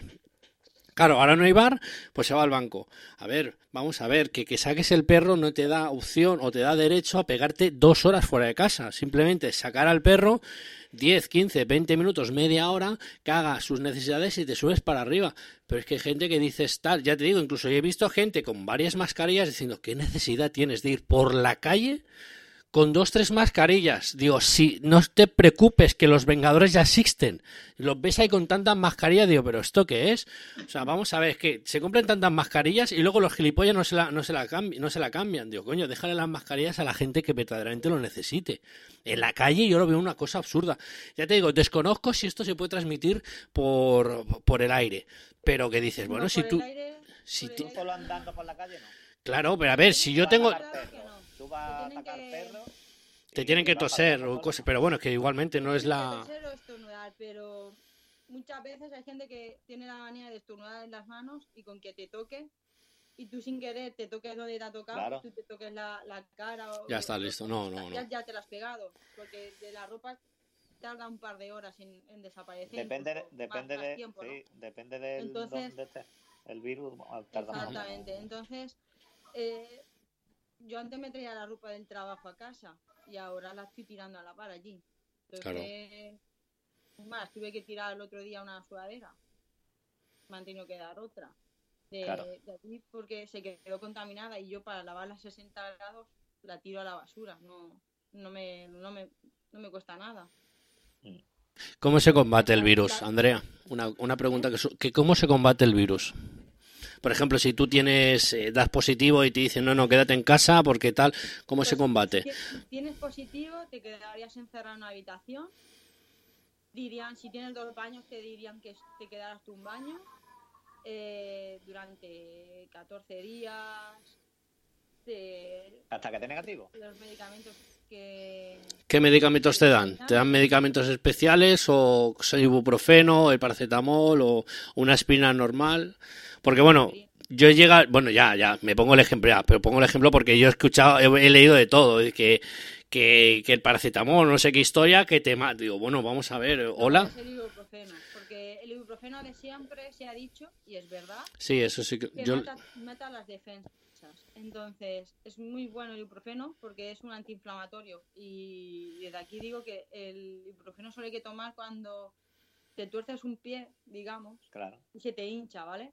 Claro, ahora no hay bar, pues se va al banco. A ver, vamos a ver, que, que saques el perro no te da opción o te da derecho a pegarte dos horas fuera de casa. Simplemente sacar al perro 10, 15, 20 minutos, media hora, que haga sus necesidades y te subes para arriba. Pero es que hay gente que dice tal, ya te digo, incluso yo he visto gente con varias mascarillas diciendo, ¿qué necesidad tienes de ir por la calle? Con dos, tres mascarillas. Digo, si no te preocupes que los Vengadores ya existen. Los ves ahí con tantas mascarillas, digo, pero ¿esto qué es? O sea, vamos a ver, es que se compran tantas mascarillas y luego los gilipollas no se la, no se la, cambi- no se la cambian. Digo, coño, déjale las mascarillas a la gente que verdaderamente lo necesite. En la calle yo lo veo una cosa absurda. Ya te digo, desconozco si esto se puede transmitir por, por el aire. Pero que dices, bueno, No, si tú... aire- si tú- solo andando por la calle, no. Claro, pero a ver, si yo tengo... Claro. Tú vas a Te tienen sacar que- perro. Te tienen que toser o cosas, pero bueno, es que igualmente no es la... toser o estornudar, pero muchas veces hay gente que tiene la manía de estornudar en las manos y con que te toque y tú sin querer te toques donde te ha tocado, Claro. tú te toques la, la cara o Ya está, listo. No, no, ya, no. ya te la has pegado, porque de la ropa tarda un par de horas en, en desaparecer. Depende, depende, más- más de, tiempo, ¿no? sí, depende del Entonces- dónde esté. El virus tarda más. Exactamente. Entonces, eh, yo antes me traía la ropa del trabajo a casa y ahora la estoy tirando a la par allí. Claro. Entonces, es más, tuve que tirar el otro día una sudadera. Me han tenido que dar otra. De, Claro. de porque se quedó contaminada y yo para lavarla a 60 grados la tiro a la basura. No, no, me, no, me, no me cuesta nada. ¿Cómo se combate el virus, Andrea? Una, una pregunta que, su- que ¿cómo se combate el virus? Por ejemplo, si tú tienes eh, das positivo y te dicen no, no, quédate en casa porque tal, ¿cómo se combate? Si tienes positivo, te quedarías encerrado en una habitación. Dirían, si tienes dos baños, te dirían que te quedaras tú un baño eh, durante 14 días. de Hasta que esté negativo. los medicamentos ¿Qué medicamentos te dan? ¿Te dan medicamentos especiales o el ibuprofeno, el paracetamol o una aspirina normal? Porque bueno, yo llega, bueno, ya, ya, me pongo el ejemplo, ya, pero pongo el ejemplo porque yo he escuchado, he, he leído de todo, que, que, que el paracetamol, no sé qué historia, que te. Digo, bueno, vamos a ver, hola. es el ibuprofeno, porque el ibuprofeno de siempre se ha dicho y es verdad Sí, eso sí que que yo, mata, mata las defensas. Entonces, es muy bueno el ibuprofeno porque es un antiinflamatorio. Y desde aquí digo que el ibuprofeno solo hay que tomar cuando te tuerces un pie, digamos, Claro. y se te hincha, ¿vale?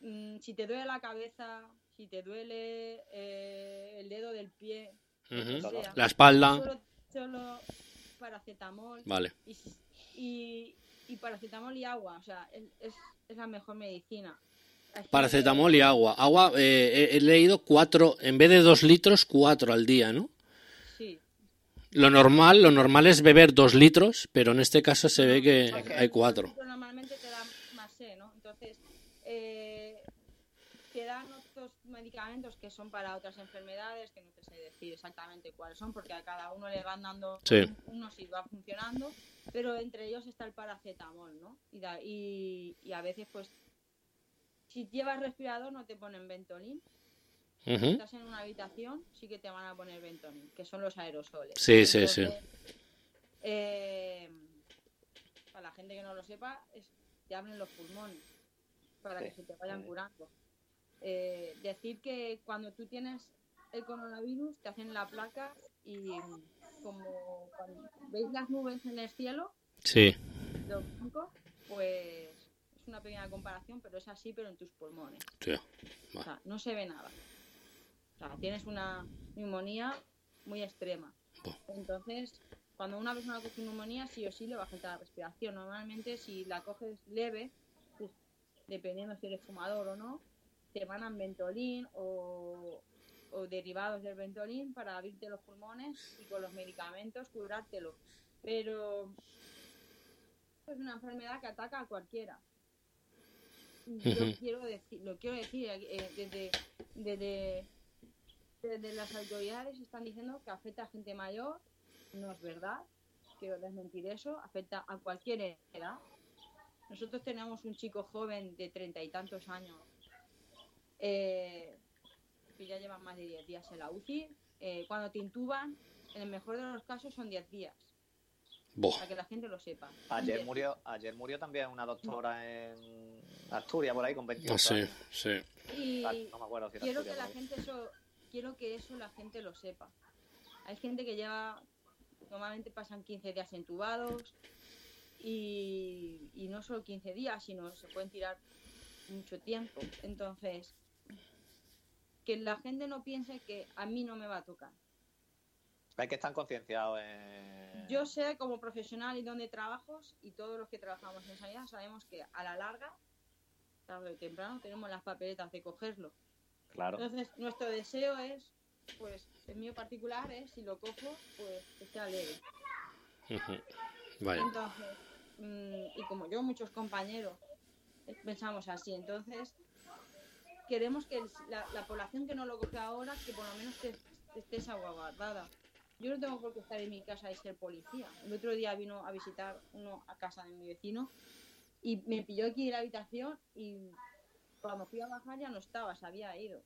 Mm, si te duele la cabeza, si te duele eh, el dedo del pie, sea, la espalda, solo, solo paracetamol vale. y, y, y paracetamol y agua, o sea, es, es la mejor medicina. Paracetamol y agua. Agua, eh, he, he leído cuatro, en vez de dos litros, cuatro al día, ¿no? Sí, Lo normal, lo normal es beber dos litros, pero en este caso se ve que hay cuatro. Pero normalmente te da más sed, ¿no? Entonces, eh, te dan otros medicamentos que son para otras enfermedades, que no te sé decir exactamente cuáles son, porque a cada uno le van dando Sí. unos y va funcionando, pero entre ellos está el paracetamol, ¿no? Y, da- y, y a veces, pues, si llevas respirador no te ponen Ventolin. Si estás en una habitación, sí que te van a poner Ventolin, que son los aerosoles. Sí, sí, sí. eh, para la gente que no lo sepa, es, te abren los pulmones para que se te vayan curando. Eh, decir que cuando tú tienes el coronavirus te hacen la placa y como cuando veis las nubes en el cielo, Sí, los blancos, pues es una pequeña comparación, pero es así, pero en tus pulmones. tío. O sea, no se ve nada. O sea, tienes una neumonía muy extrema. Entonces, cuando una persona coge neumonía, sí o sí le va a faltar la respiración. Normalmente, si la coges leve, pues, dependiendo si eres fumador o no, te mandan Ventolin o, o derivados del Ventolin para abrirte los pulmones y con los medicamentos curártelo. Pero es una enfermedad que ataca a cualquiera. Yo quiero decir, lo quiero decir, eh, desde, desde, desde las autoridades están diciendo que afecta a gente mayor, no es verdad, quiero desmentir eso, afecta a cualquier edad. Nosotros tenemos un chico joven de treinta y tantos años eh, que ya lleva más de 10 días en la UCI. Eh, cuando te intuban, en el mejor de los casos son 10 días, para que la gente lo sepa. Ayer Diez. murió, ayer murió también una doctora en Asturias, por ahí, con 28 Ah, sí, sí. Y No me acuerdo si quiero que la gente eso, quiero que eso la gente lo sepa. Hay gente que lleva, normalmente pasan 15 días entubados y, y no solo 15 días, sino se pueden tirar mucho tiempo. Entonces, que la gente no piense que a mí no me va a tocar. Hay que estar concienciados en... Yo sé como profesional y donde trabajo y todos los que trabajamos en sanidad sabemos que a la larga, tarde o temprano, tenemos las papeletas de cogerlo. Claro. Entonces, nuestro deseo es, pues, el mío particular es, si lo cojo, pues, que sea leve. Vaya. Entonces, mm, y como yo, muchos compañeros eh, pensamos así. Entonces, queremos que la, la población que no lo coge ahora, que por lo menos te esté salvaguardada. Yo no tengo por qué estar en mi casa y ser policía. El otro día vino a visitar uno a casa de mi vecino y me pilló aquí en la habitación y cuando fui a bajar ya no estaba, se había ido.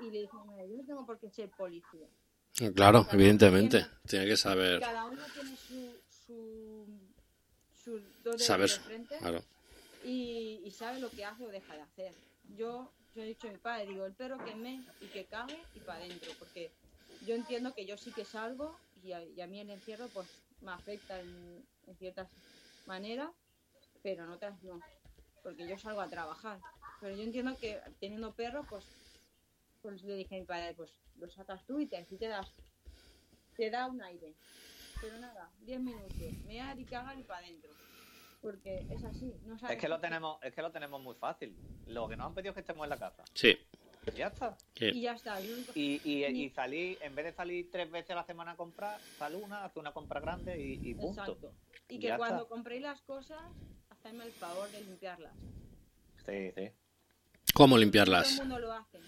Y le dije, "Mira, yo no tengo por qué ser policía. Claro, evidentemente. Tiene que saber. Cada uno tiene su, su, su dos Saber. de frente Claro. y, y sabe lo que hace o deja de hacer. Yo, yo he dicho a mi padre, digo, el perro que me y que cague y para adentro, porque yo entiendo que yo sí que salgo y a, y a mí el encierro pues me afecta en, en ciertas maneras, pero en otras no, porque yo salgo a trabajar. Pero yo entiendo que teniendo perros, pues, pues le dije a mi padre, pues lo sacas tú y te, así te das, te da un aire. Pero nada, 10 minutos, mear y cagar y para adentro. Porque es así, no sabes Es que lo tenemos, es que lo tenemos muy fácil. Lo que nos han pedido es que estemos en la casa. Sí. Ya está. Y ya está. Y, y, y salir, en vez de salir tres veces a la semana a comprar, sal una, hace una compra grande y, y punto. Exacto. Y que Ya cuando está. compréis las cosas, hacedme el favor de limpiarlas. Sí, sí. ¿Cómo Todo limpiarlas? el mundo lo hace.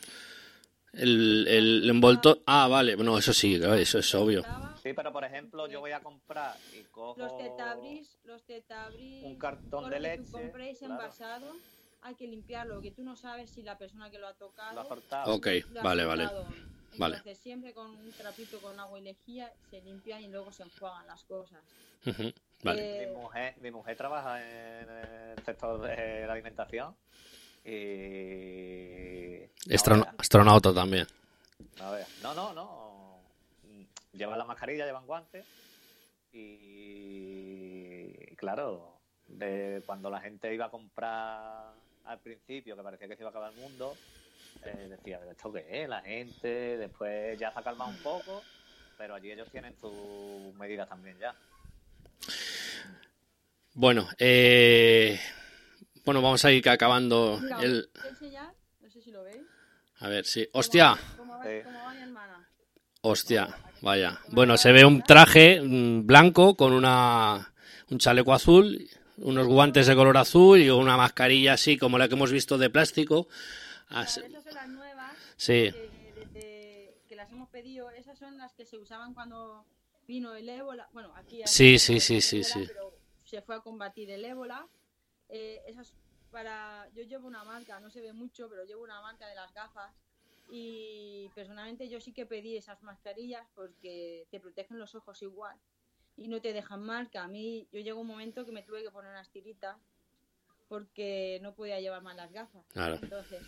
El, el envoltorio... Ah, vale, no, eso sí, eso es obvio. Sí, pero por ejemplo, yo voy a comprar y cojo Los tetabris, los tetabris, un cartón todo de lo que tú leche, compréis claro. envasado, hay que limpiarlo, que tú no sabes si la persona que lo ha tocado lo ha cortado. Ok, lo ha vale, Vale. Entonces siempre con un trapito con agua y lejía se limpian y luego se enjuagan las cosas. Vale. Eh, Mi mujer, mi mujer trabaja en el sector de la alimentación y... Astron- no, astronauta también. no, no, no. Llevan la mascarilla, llevan guantes y claro, de cuando la gente iba a comprar al principio, que parecía que se iba a acabar el mundo, eh, decía, ¿esto qué es? La gente, después ya se ha calmado un poco, pero allí ellos tienen sus medidas también ya. Bueno, eh, bueno, vamos a ir acabando mira, el... os voy a enseñar, no sé si lo veis. A ver, sí. ¡Hostia! ¿Cómo va, Sí. cómo va mi hermana? Hostia, vaya. Bueno, se ve un traje mm, blanco con una un chaleco azul, unos guantes de color azul y una mascarilla así como la que hemos visto de plástico. Así- Esas son las nuevas. Sí, que, desde que las hemos pedido, esas son las que se usaban cuando vino el ébola. Bueno, aquí Sí, sí, sí, sí, ébola, sí. Pero se fue a combatir el ébola. Eh, esas para, yo llevo una marca, no se ve mucho, pero llevo una marca de las gafas. Y personalmente yo sí que pedí esas mascarillas porque te protegen los ojos igual y no te dejan marca. A mí, yo llegó un momento que me tuve que poner unas tiritas porque no podía llevar más las gafas. Claro. Entonces,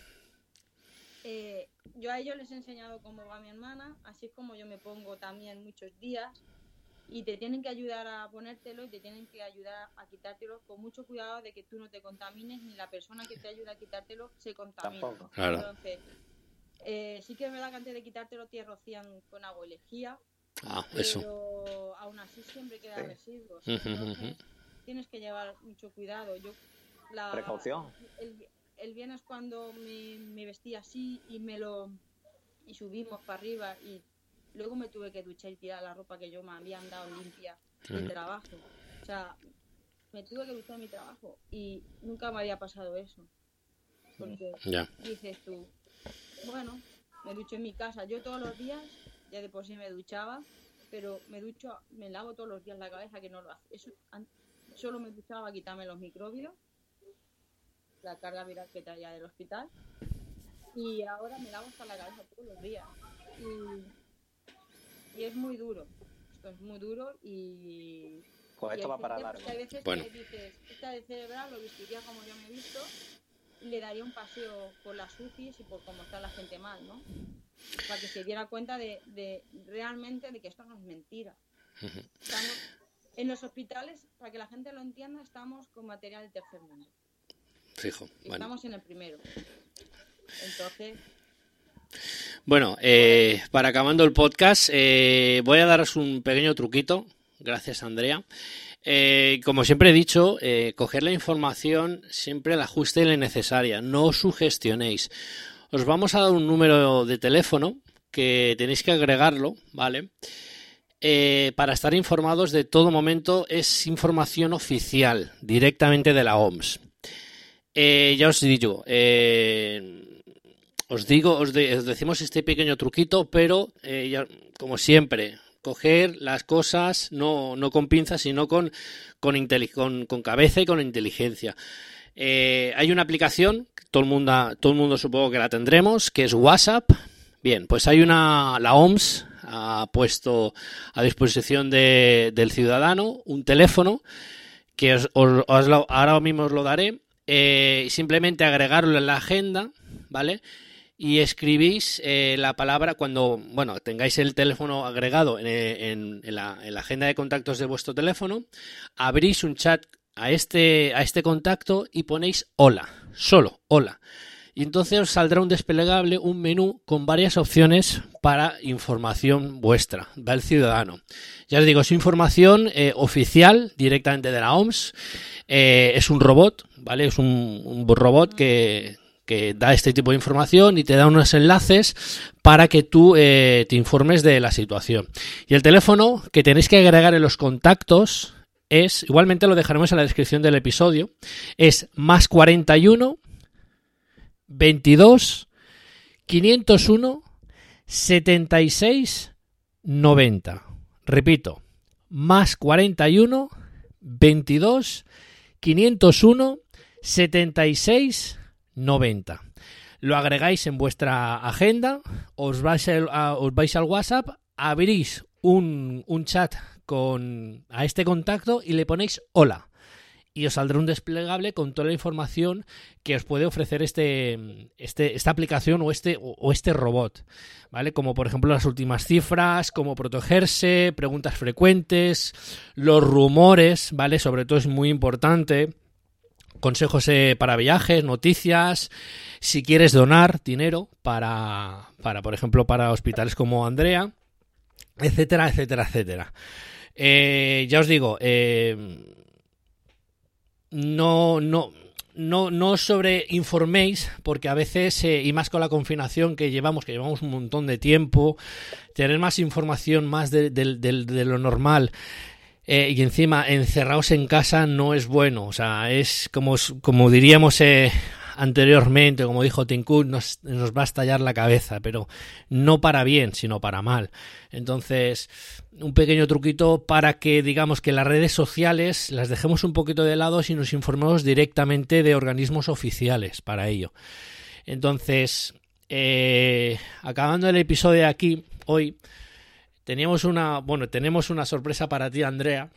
eh, yo a ellos les he enseñado cómo va mi hermana, así es como yo me pongo también muchos días y te tienen que ayudar a ponértelo y te tienen que ayudar a quitártelo con mucho cuidado de que tú no te contamines ni la persona que te ayuda a quitártelo se contamina. Tampoco. Claro. Entonces, eh, sí que es verdad que antes de quitártelo te rocían con agua y lejía, ah, eso. pero aún así siempre quedan Sí. residuos. Entonces, tienes que llevar mucho cuidado. Yo la, Precaución. El, el viernes cuando me, me vestí así y me lo y subimos para arriba y luego me tuve que duchar y tirar la ropa que yo me habían dado limpia del Ujú. trabajo. O sea, me tuve que duchar mi trabajo y nunca me había pasado eso. Porque Ya. dices tú, bueno, me ducho en mi casa. Yo todos los días, ya de por sí me duchaba, pero me ducho, me lavo todos los días la cabeza, que no lo hace. Eso, solo me duchaba quitarme los microbios, la carga viral que traía del hospital, y ahora me lavo hasta la cabeza todos los días. Y, y es muy duro. Esto es muy duro y Pues y esto va para largo. hay veces Bueno. que dices, esta de cerebral lo vestiría como yo me he visto y le daría un paseo por las UCIs y por cómo está la gente mal, ¿no? Para que se diera cuenta de, de realmente de que esto no es mentira. Estamos, en los hospitales, para que la gente lo entienda, estamos con material de tercer mundo. Fijo. Y Bueno. Estamos en el primero. Entonces, Bueno, eh, para acabando el podcast, eh, voy a daros un pequeño truquito. Gracias, Andrea. Eh, como siempre he dicho, eh, coger la información siempre la ajuste y la necesaria. No os sugestionéis. Os vamos a dar un número de teléfono que tenéis que agregarlo, ¿vale? Eh, para estar informados de todo momento es información oficial, directamente de la OMS. Eh, ya os digo, eh, os digo, os, de- os decimos este pequeño truquito, pero eh, como siempre, coger las cosas no, no con pinzas, sino con, con, con, con cabeza y con inteligencia. Eh, hay una aplicación, todo el, mundo, todo el mundo supongo que la tendremos, que es WhatsApp. Bien, pues hay una, la OMS ha puesto a disposición de- del ciudadano un teléfono que os, ahora mismo os lo daré. Eh, simplemente agregarlo en la agenda, ¿vale? y escribís eh, la palabra cuando, bueno, tengáis el teléfono agregado en, en- la, en la agenda de contactos de vuestro teléfono, abrís un chat a este, a este contacto y ponéis hola, solo hola. Y entonces os saldrá un desplegable, un menú con varias opciones para información vuestra, del ciudadano. Ya os digo, es información eh, oficial directamente de la OMS. Eh, es un robot, ¿vale? Es un, robot que, que da este tipo de información y te da unos enlaces para que tú eh, te informes de la situación. Y el teléfono que tenéis que agregar en los contactos es, igualmente lo dejaremos en la descripción del episodio, es más 41 22 501 76 90. Repito, más 41 22 501 76 90. Lo agregáis en vuestra agenda, os vais, al- a, os vais al WhatsApp, abrís un, un chat con, a este contacto y le ponéis hola. Y os saldrá un desplegable con toda la información que os puede ofrecer este, este, esta aplicación o este, o- este robot. ¿Vale? Como por ejemplo las últimas cifras, cómo protegerse, preguntas frecuentes, los rumores, ¿vale? Sobre todo es muy importante. Consejos eh, para viajes, noticias, si quieres donar dinero para, para, por ejemplo, para hospitales como Andrea, etcétera, etcétera, etcétera. Eh, ya os digo, eh, no, no, no, no os sobreinforméis, porque a veces, eh, y más con la confinación que llevamos, que llevamos un montón de tiempo, tener más información más de, de- lo normal. eh, y encima encerrados en casa no es bueno, o sea, es como, como diríamos eh, anteriormente, como dijo Tim Cook, nos, va a estallar la cabeza, pero no para bien, sino para mal. Entonces, un pequeño truquito para que digamos que las redes sociales las dejemos un poquito de lado y nos informemos directamente de organismos oficiales para ello. Entonces, eh, acabando el episodio aquí, hoy, teníamos una, bueno, tenemos una sorpresa para ti, Andrea,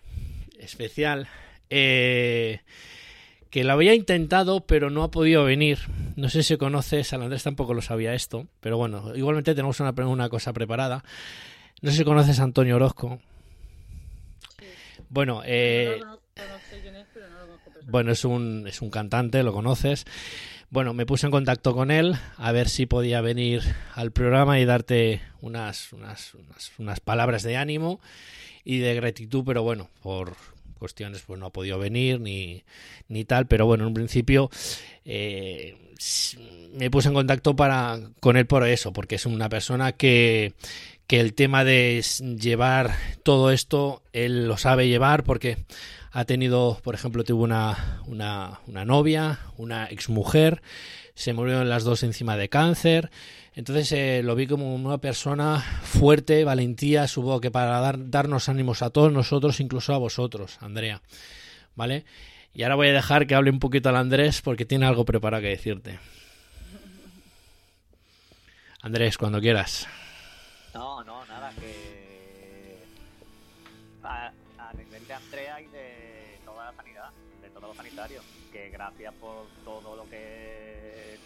especial, eh, que lo había intentado, pero no ha podido venir. No sé si conoces, al Andrés tampoco lo sabía esto, pero bueno, igualmente tenemos una, una cosa preparada. No sé si conoces a Antonio Orozco. Sí. Bueno, eh, no, no sé quién es, pero no personalmente. bueno, es un, es un cantante, lo conoces. Bueno, me puse en contacto con él a ver si podía venir al programa y darte unas, unas, unas, unas palabras de ánimo y de gratitud, pero bueno, por cuestiones pues no ha podido venir ni, ni tal, pero bueno, en un principio eh, me puse en contacto para, con él por eso, porque es una persona que, que el tema de llevar todo esto, él lo sabe llevar porque ha tenido, por ejemplo, tuvo una, una, una novia, una exmujer, se murieron las dos encima de cáncer. Entonces eh, lo vi como una persona fuerte, valentía, supongo que para dar, darnos ánimos a todos nosotros, incluso a vosotros, Andrea. ¿Vale? Y ahora voy a dejar que hable un poquito al Andrés porque tiene algo preparado que decirte. Andrés, cuando quieras. No, no, nada, que a, nivel de Andrea y de toda la sanidad, de todos los sanitarios, que gracias por todo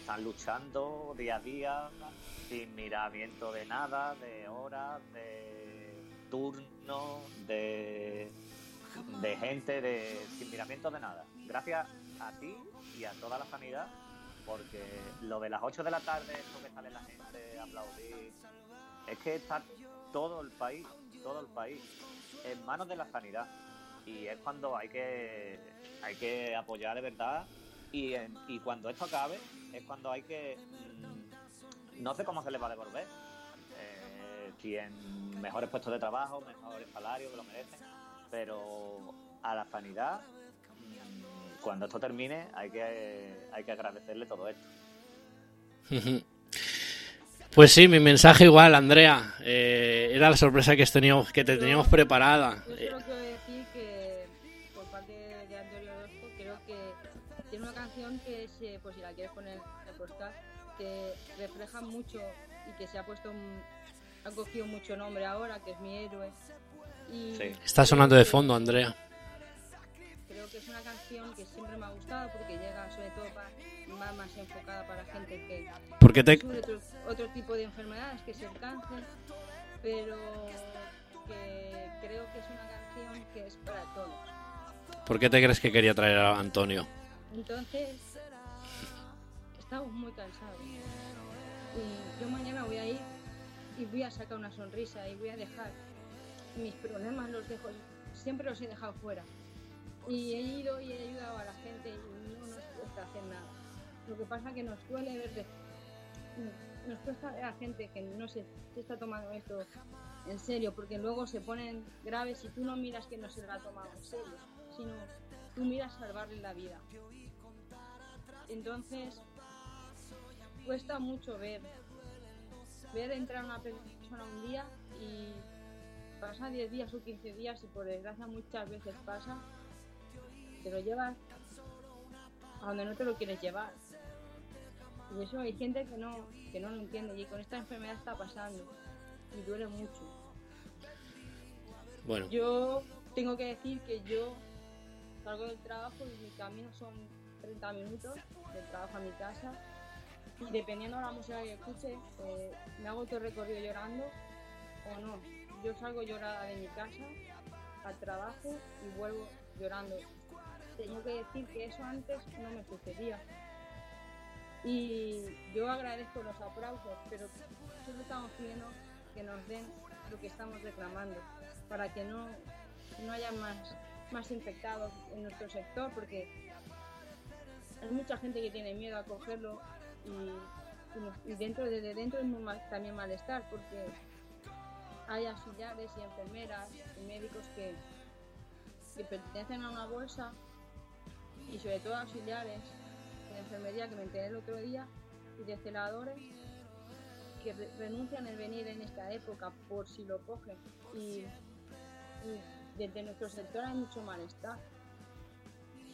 están luchando día a día, sin miramiento de nada, de horas, de turno, de, de gente, de, sin miramiento de nada. Gracias a ti y a toda la sanidad, porque lo de las 8 de la tarde, esto que sale la gente a aplaudir, es que está todo el país, todo el país en manos de la sanidad y es cuando hay que hay que apoyar de verdad y, en- y cuando esto acabe es cuando hay que mm, no sé cómo se les va a devolver eh, si en mejores puestos de trabajo mejores salarios que lo merecen pero a la sanidad mm, cuando esto termine hay que hay que agradecerle todo esto Pues sí, mi mensaje igual, Andrea. Eh, era la sorpresa que, teníamos, que te teníamos preparada. Yo Eh, que refleja mucho y que se ha puesto, ha cogido mucho nombre ahora, que es mi héroe. Y Sí. está sonando de fondo, Andrea. Creo que es una canción que siempre me ha gustado porque llega sobre todo para, más, más enfocada para gente que ¿Por qué te, sufre otro, otro tipo de enfermedades, que es el cáncer, pero que creo que es una canción que es para todos. ¿Por qué te crees que quería traer a Antonio? Entonces, estamos muy cansados. Y yo mañana voy a ir y voy a sacar una sonrisa y voy a dejar mis problemas, los dejo, siempre los he dejado fuera. Y he ido y he ayudado a la gente y no nos cuesta hacer nada. Lo que pasa que nos duele ver de- nos cuesta ver a gente que no se, se está tomando esto en serio, porque luego se ponen graves y tú no miras que no se lo ha tomado en serio, sino tú miras salvarle la vida. Entonces, cuesta mucho ver ver entrar una persona un día y pasa 10 días o 15 días y por desgracia muchas veces pasa, te lo llevas a donde no te lo quieres llevar. Y eso hay gente que no, que no lo entiende y con esta enfermedad está pasando y duele mucho. Bueno, Yo tengo que decir que yo salgo del trabajo y mi camino son 30 minutos del trabajo a mi casa dependiendo de la música que escuche eh, me hago todo el recorrido llorando o no. Yo salgo llorada de mi casa al trabajo y vuelvo llorando. Tengo que decir que eso antes no me sucedía. Y yo agradezco los aplausos, pero solo estamos pidiendo que nos den lo que estamos reclamando para que no, no haya más, más infectados en nuestro sector, porque hay mucha gente que tiene miedo a cogerlo y, y dentro desde dentro es también malestar, porque hay auxiliares y enfermeras y médicos que, pertenecen a una bolsa y sobre todo auxiliares de enfermería que me enteré el otro día y de celadores que re- renuncian el venir en esta época por si lo cogen. Y desde nuestro sector hay mucho malestar.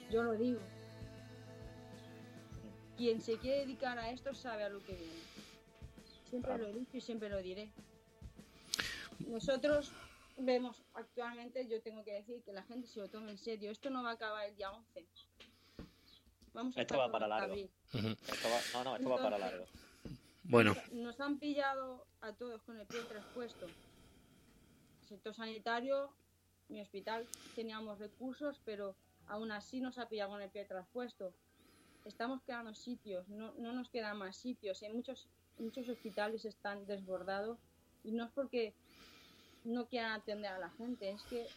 Yo lo digo quien se quiere dedicar a esto sabe a lo que viene siempre lo he dicho y siempre lo diré nosotros vemos actualmente yo tengo que decir que la gente se lo tome en serio esto no va a acabar el día 11 vamos a Esto estar va para largo. Esto va- no, no, esto va para largo. bueno, Nos han pillado a todos con el pie traspuesto. Sector sanitario, mi hospital teníamos recursos, pero aún así nos ha pillado con el pie traspuesto. Estamos quedando sitios, no, no nos quedan más sitios. Y muchos, muchos hospitales están desbordados y no es porque no quieran atender a la gente, es que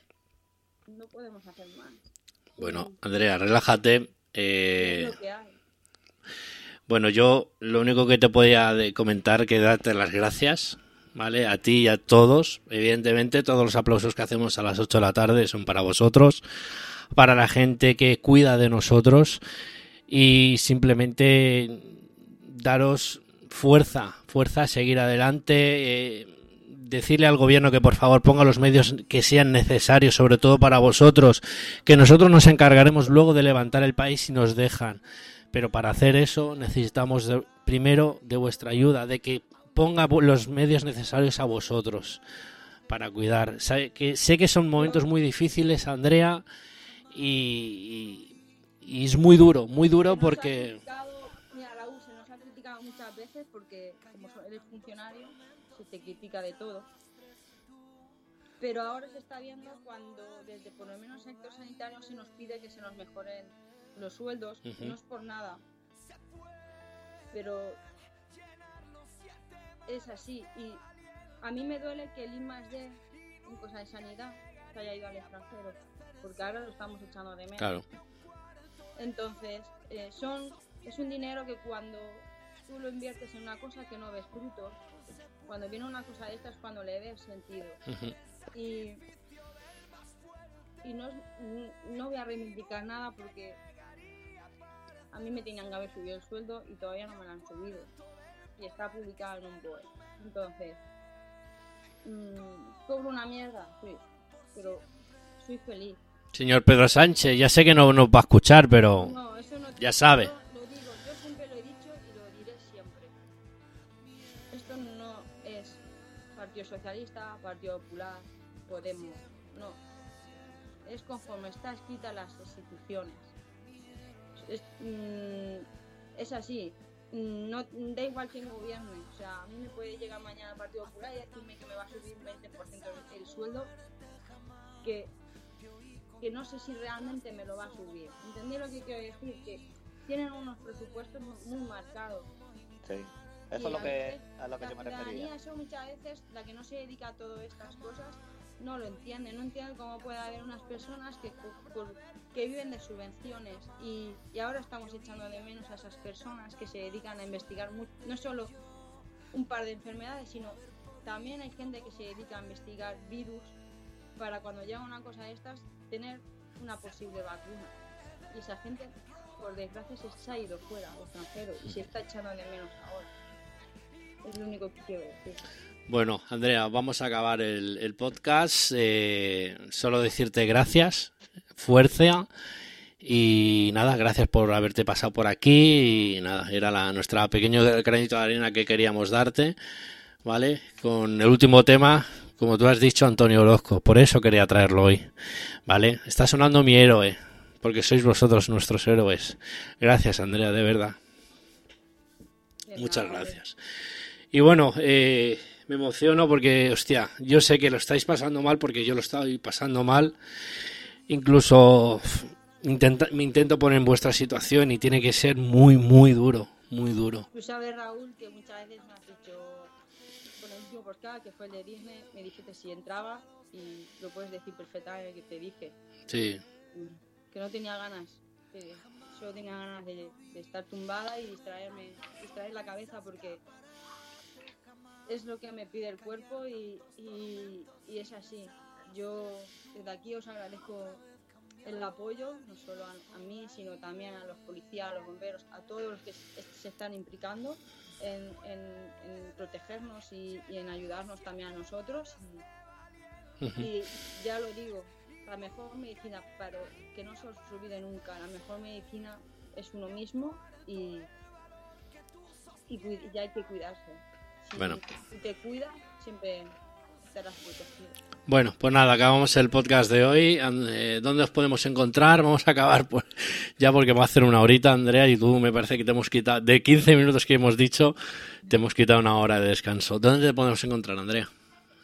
no podemos hacer más. bueno, Andrea, relájate. Eh, Es lo que hay. Bueno, yo lo único que te podía comentar que darte las gracias, ¿vale? A ti y a todos. Evidentemente, todos los aplausos que hacemos a las 8 de la tarde son para vosotros, para la gente que cuida de nosotros y simplemente daros fuerza, fuerza a seguir adelante. eh, decirle al gobierno que por favor ponga los medios que sean necesarios, sobre todo para vosotros, que nosotros nos encargaremos luego de levantar el país si nos dejan. Pero para hacer eso necesitamos primero de vuestra ayuda, de que ponga los medios necesarios a vosotros para cuidar. Sabe que, sé que son momentos muy difíciles, Andrea, y, y- es muy duro, muy duro porque... mira, la U se nos ha criticado muchas veces porque como eres funcionario se te critica de todo. Pero ahora se está viendo cuando desde por lo menos el sector sanitario se nos pide que se nos mejoren los sueldos, no es por nada. Pero es así y a mí me duele que el I más D en cosas de sanidad se haya ido al extranjero, porque ahora lo estamos echando de menos. Claro, Entonces, eh, son, es un dinero que cuando tú lo inviertes en una cosa que no ves frutos, cuando viene una cosa de estas es cuando le ves sentido. Y, y no, no voy a reivindicar nada porque a mí me tenían que haber subido el sueldo y todavía no me lo han subido. Y está publicado en un BOE. Entonces, mm, cobro una mierda, sí, pero soy feliz. Señor Pedro Sánchez, ya sé que no nos va a escuchar, pero No, eso no ya sabe. Lo digo, yo siempre lo he dicho y lo diré siempre. Esto no es Partido Socialista, Partido Popular, Podemos, no. Es conforme está escrita las instituciones. Es, mm, es así. Mm, No, da igual quién gobierne. O sea, a mí me puede llegar mañana el Partido Popular y decirme que me va a subir un 20% el, el sueldo, que que no sé si realmente me lo va a subir. ¿Entendí lo que quiero decir? Que tienen unos presupuestos mu- muy marcados. Sí. Eso es lo que, a lo que la yo me ciudadanía, refería. eso muchas veces, la que no se dedica a todas estas cosas, no lo entiende. No entiende cómo puede haber unas personas que, por- que viven de subvenciones y, y ahora estamos echando de menos a esas personas que se dedican a investigar no solo un par de enfermedades, sino también hay gente que se dedica a investigar virus para cuando llega una cosa de estas tener una posible vacuna. Y esa gente, por desgracia, se, ha ido fuera, al extranjero, y se está echando de menos ahora. Es lo único que quiero decir. Bueno, Andrea, vamos a acabar el, el podcast. Eh, solo decirte gracias, fuerza y nada, gracias por haberte pasado por aquí y nada, era la, nuestra pequeño granito de arena que queríamos darte, ¿vale? Con el último tema, como tú has dicho, Antonio Orozco, por eso quería traerlo hoy, ¿vale? Está sonando mi héroe, porque sois vosotros nuestros héroes. Gracias, Andrea, de verdad. De Muchas nada, gracias. Y bueno, eh, me emociono porque, hostia, yo sé que lo estáis pasando mal porque yo lo estoy pasando mal. Incluso intenta- me intento poner en vuestra situación y tiene que ser muy, muy duro, muy duro. Tú sabes, Raúl, que muchas veces me último podcast, que fue el de Disney, me dijiste si entraba y lo puedes decir perfectamente que te dije, Sí, que no tenía ganas, que solo tenía ganas de, de estar tumbada y distraerme, distraer la cabeza porque es lo que me pide el cuerpo y, y- y es así. Yo desde aquí os agradezco el apoyo, no solo a, a mí, sino también a los policías, a los bomberos, a todos los que se se están implicando en, en- en protegernos y, y en ayudarnos también a nosotros. Y, ya lo digo, la mejor medicina, pero que no se os olvide nunca, la mejor medicina es uno mismo y, y y hay que cuidarse. Si Bueno. te cuidas, siempre. Bueno, pues nada, acabamos el podcast de hoy. Eh, ¿Dónde os podemos encontrar? Vamos a acabar por- ya porque va a hacer una horita, Andrea, y tú me parece que te hemos quitado, de 15 minutos que hemos dicho, te hemos quitado una hora de descanso. ¿Dónde te podemos encontrar, Andrea?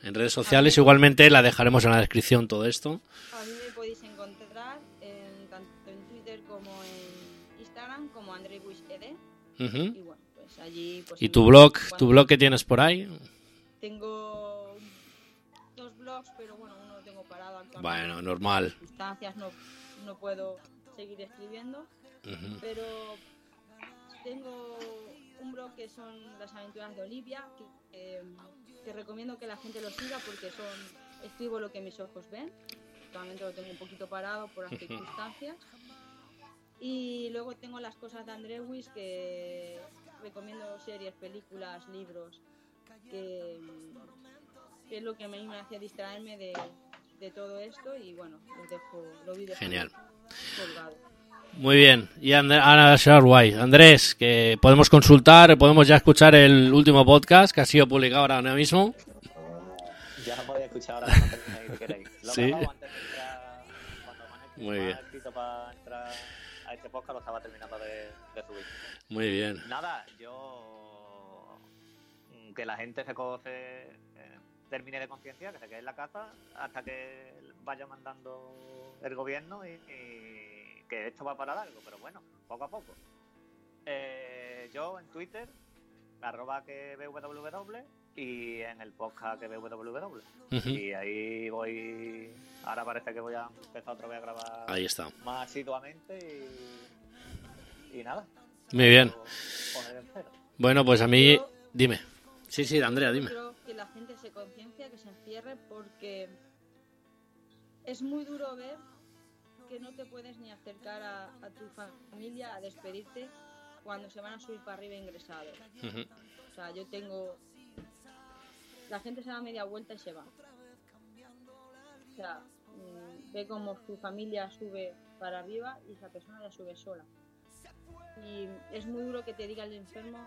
En redes sociales, igualmente la dejaremos en la descripción todo esto. A mí me podéis encontrar en, tanto en Twitter como en Instagram como André Buis ED. Ujú. Y bueno, pues allí... Pues ¿Y tu blog? ¿Tu blog que tienes por ahí? Tengo Bueno, normal. circunstancias no, no puedo seguir escribiendo, Ujú. pero tengo un blog que son las aventuras de Olivia, que, que- que recomiendo que la gente lo siga porque son escribo lo que mis ojos ven. Actualmente lo tengo un poquito parado por las circunstancias. Y luego tengo las cosas de André Wiss que recomiendo series, películas, libros, que, que es lo que a mí me hace distraerme de, de todo esto y bueno, los dejo, lo vi Genial. colgado. Muy bien. Y And- Ana Sharway. Andrés, que podemos consultar, podemos ya escuchar el último podcast que ha sido publicado ahora mismo. Ya lo podéis escuchar ahora cuando queréis. Lo Sí. antes de entrar, cuando me Muy bien. para entrar a este podcast, lo estaba terminando de, de subir. Muy bien. Nada, yo. Que la gente se, co- se, eh, termine de conciencia, que se quede en la casa hasta que vaya mandando el gobierno y, y que esto va para largo, pero bueno, poco a poco. Eh, yo en Twitter, arroba que www y en el podcast que www. Ujú. Y ahí voy. Ahora parece que voy a empezar otra vez a grabar Ahí está. más asiduamente y. Y nada. Muy bien. Bueno, pues a mí... Dime. Sí, sí, Andrea, dime. Que la gente se conciencia, que se encierre, porque es muy duro ver que no te puedes ni acercar a, a tu familia a despedirte cuando se van a subir para arriba ingresados. Ujú. O sea, yo tengo... La gente se da media vuelta y se va. O sea, mm, ve como su familia sube para arriba y esa persona ya sube sola. Y es muy duro que te diga el enfermo,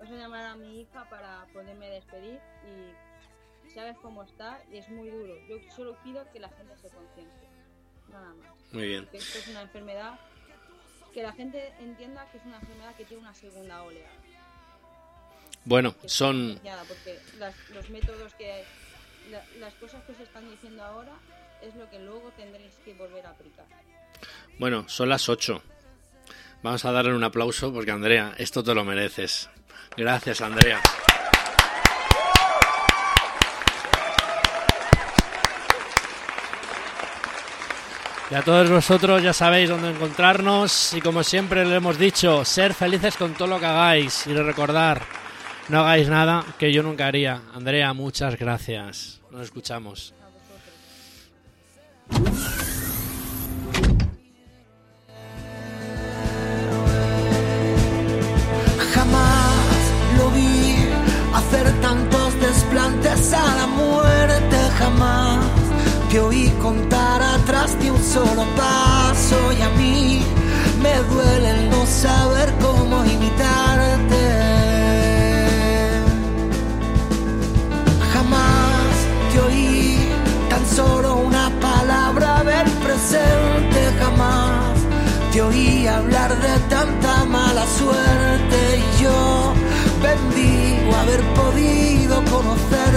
vas a llamar a mi hija para poderme despedir y sabes cómo está y es muy duro. Yo solo pido que la gente se conciencie. Nada más. Muy bien. Que esto es una enfermedad, que la gente entienda que es una enfermedad que tiene una segunda oleada. Bueno, que son... porque las- los métodos que la- las cosas que os están diciendo ahora es lo que luego tendréis que volver a aplicar Bueno, son las 8. Vamos a darle un aplauso porque Andrea, esto te lo mereces. Gracias, Andrea. Y a todos vosotros ya sabéis dónde encontrarnos y como siempre le hemos dicho, ser felices con todo lo que hagáis y recordar, no hagáis nada que yo nunca haría. Andrea, muchas gracias. Nos escuchamos. Solo paso y a mí me duele el no saber cómo imitarte. Jamás te oí tan solo una palabra ver presente, jamás te oí hablar de tanta mala suerte. Y yo bendigo haber podido conocer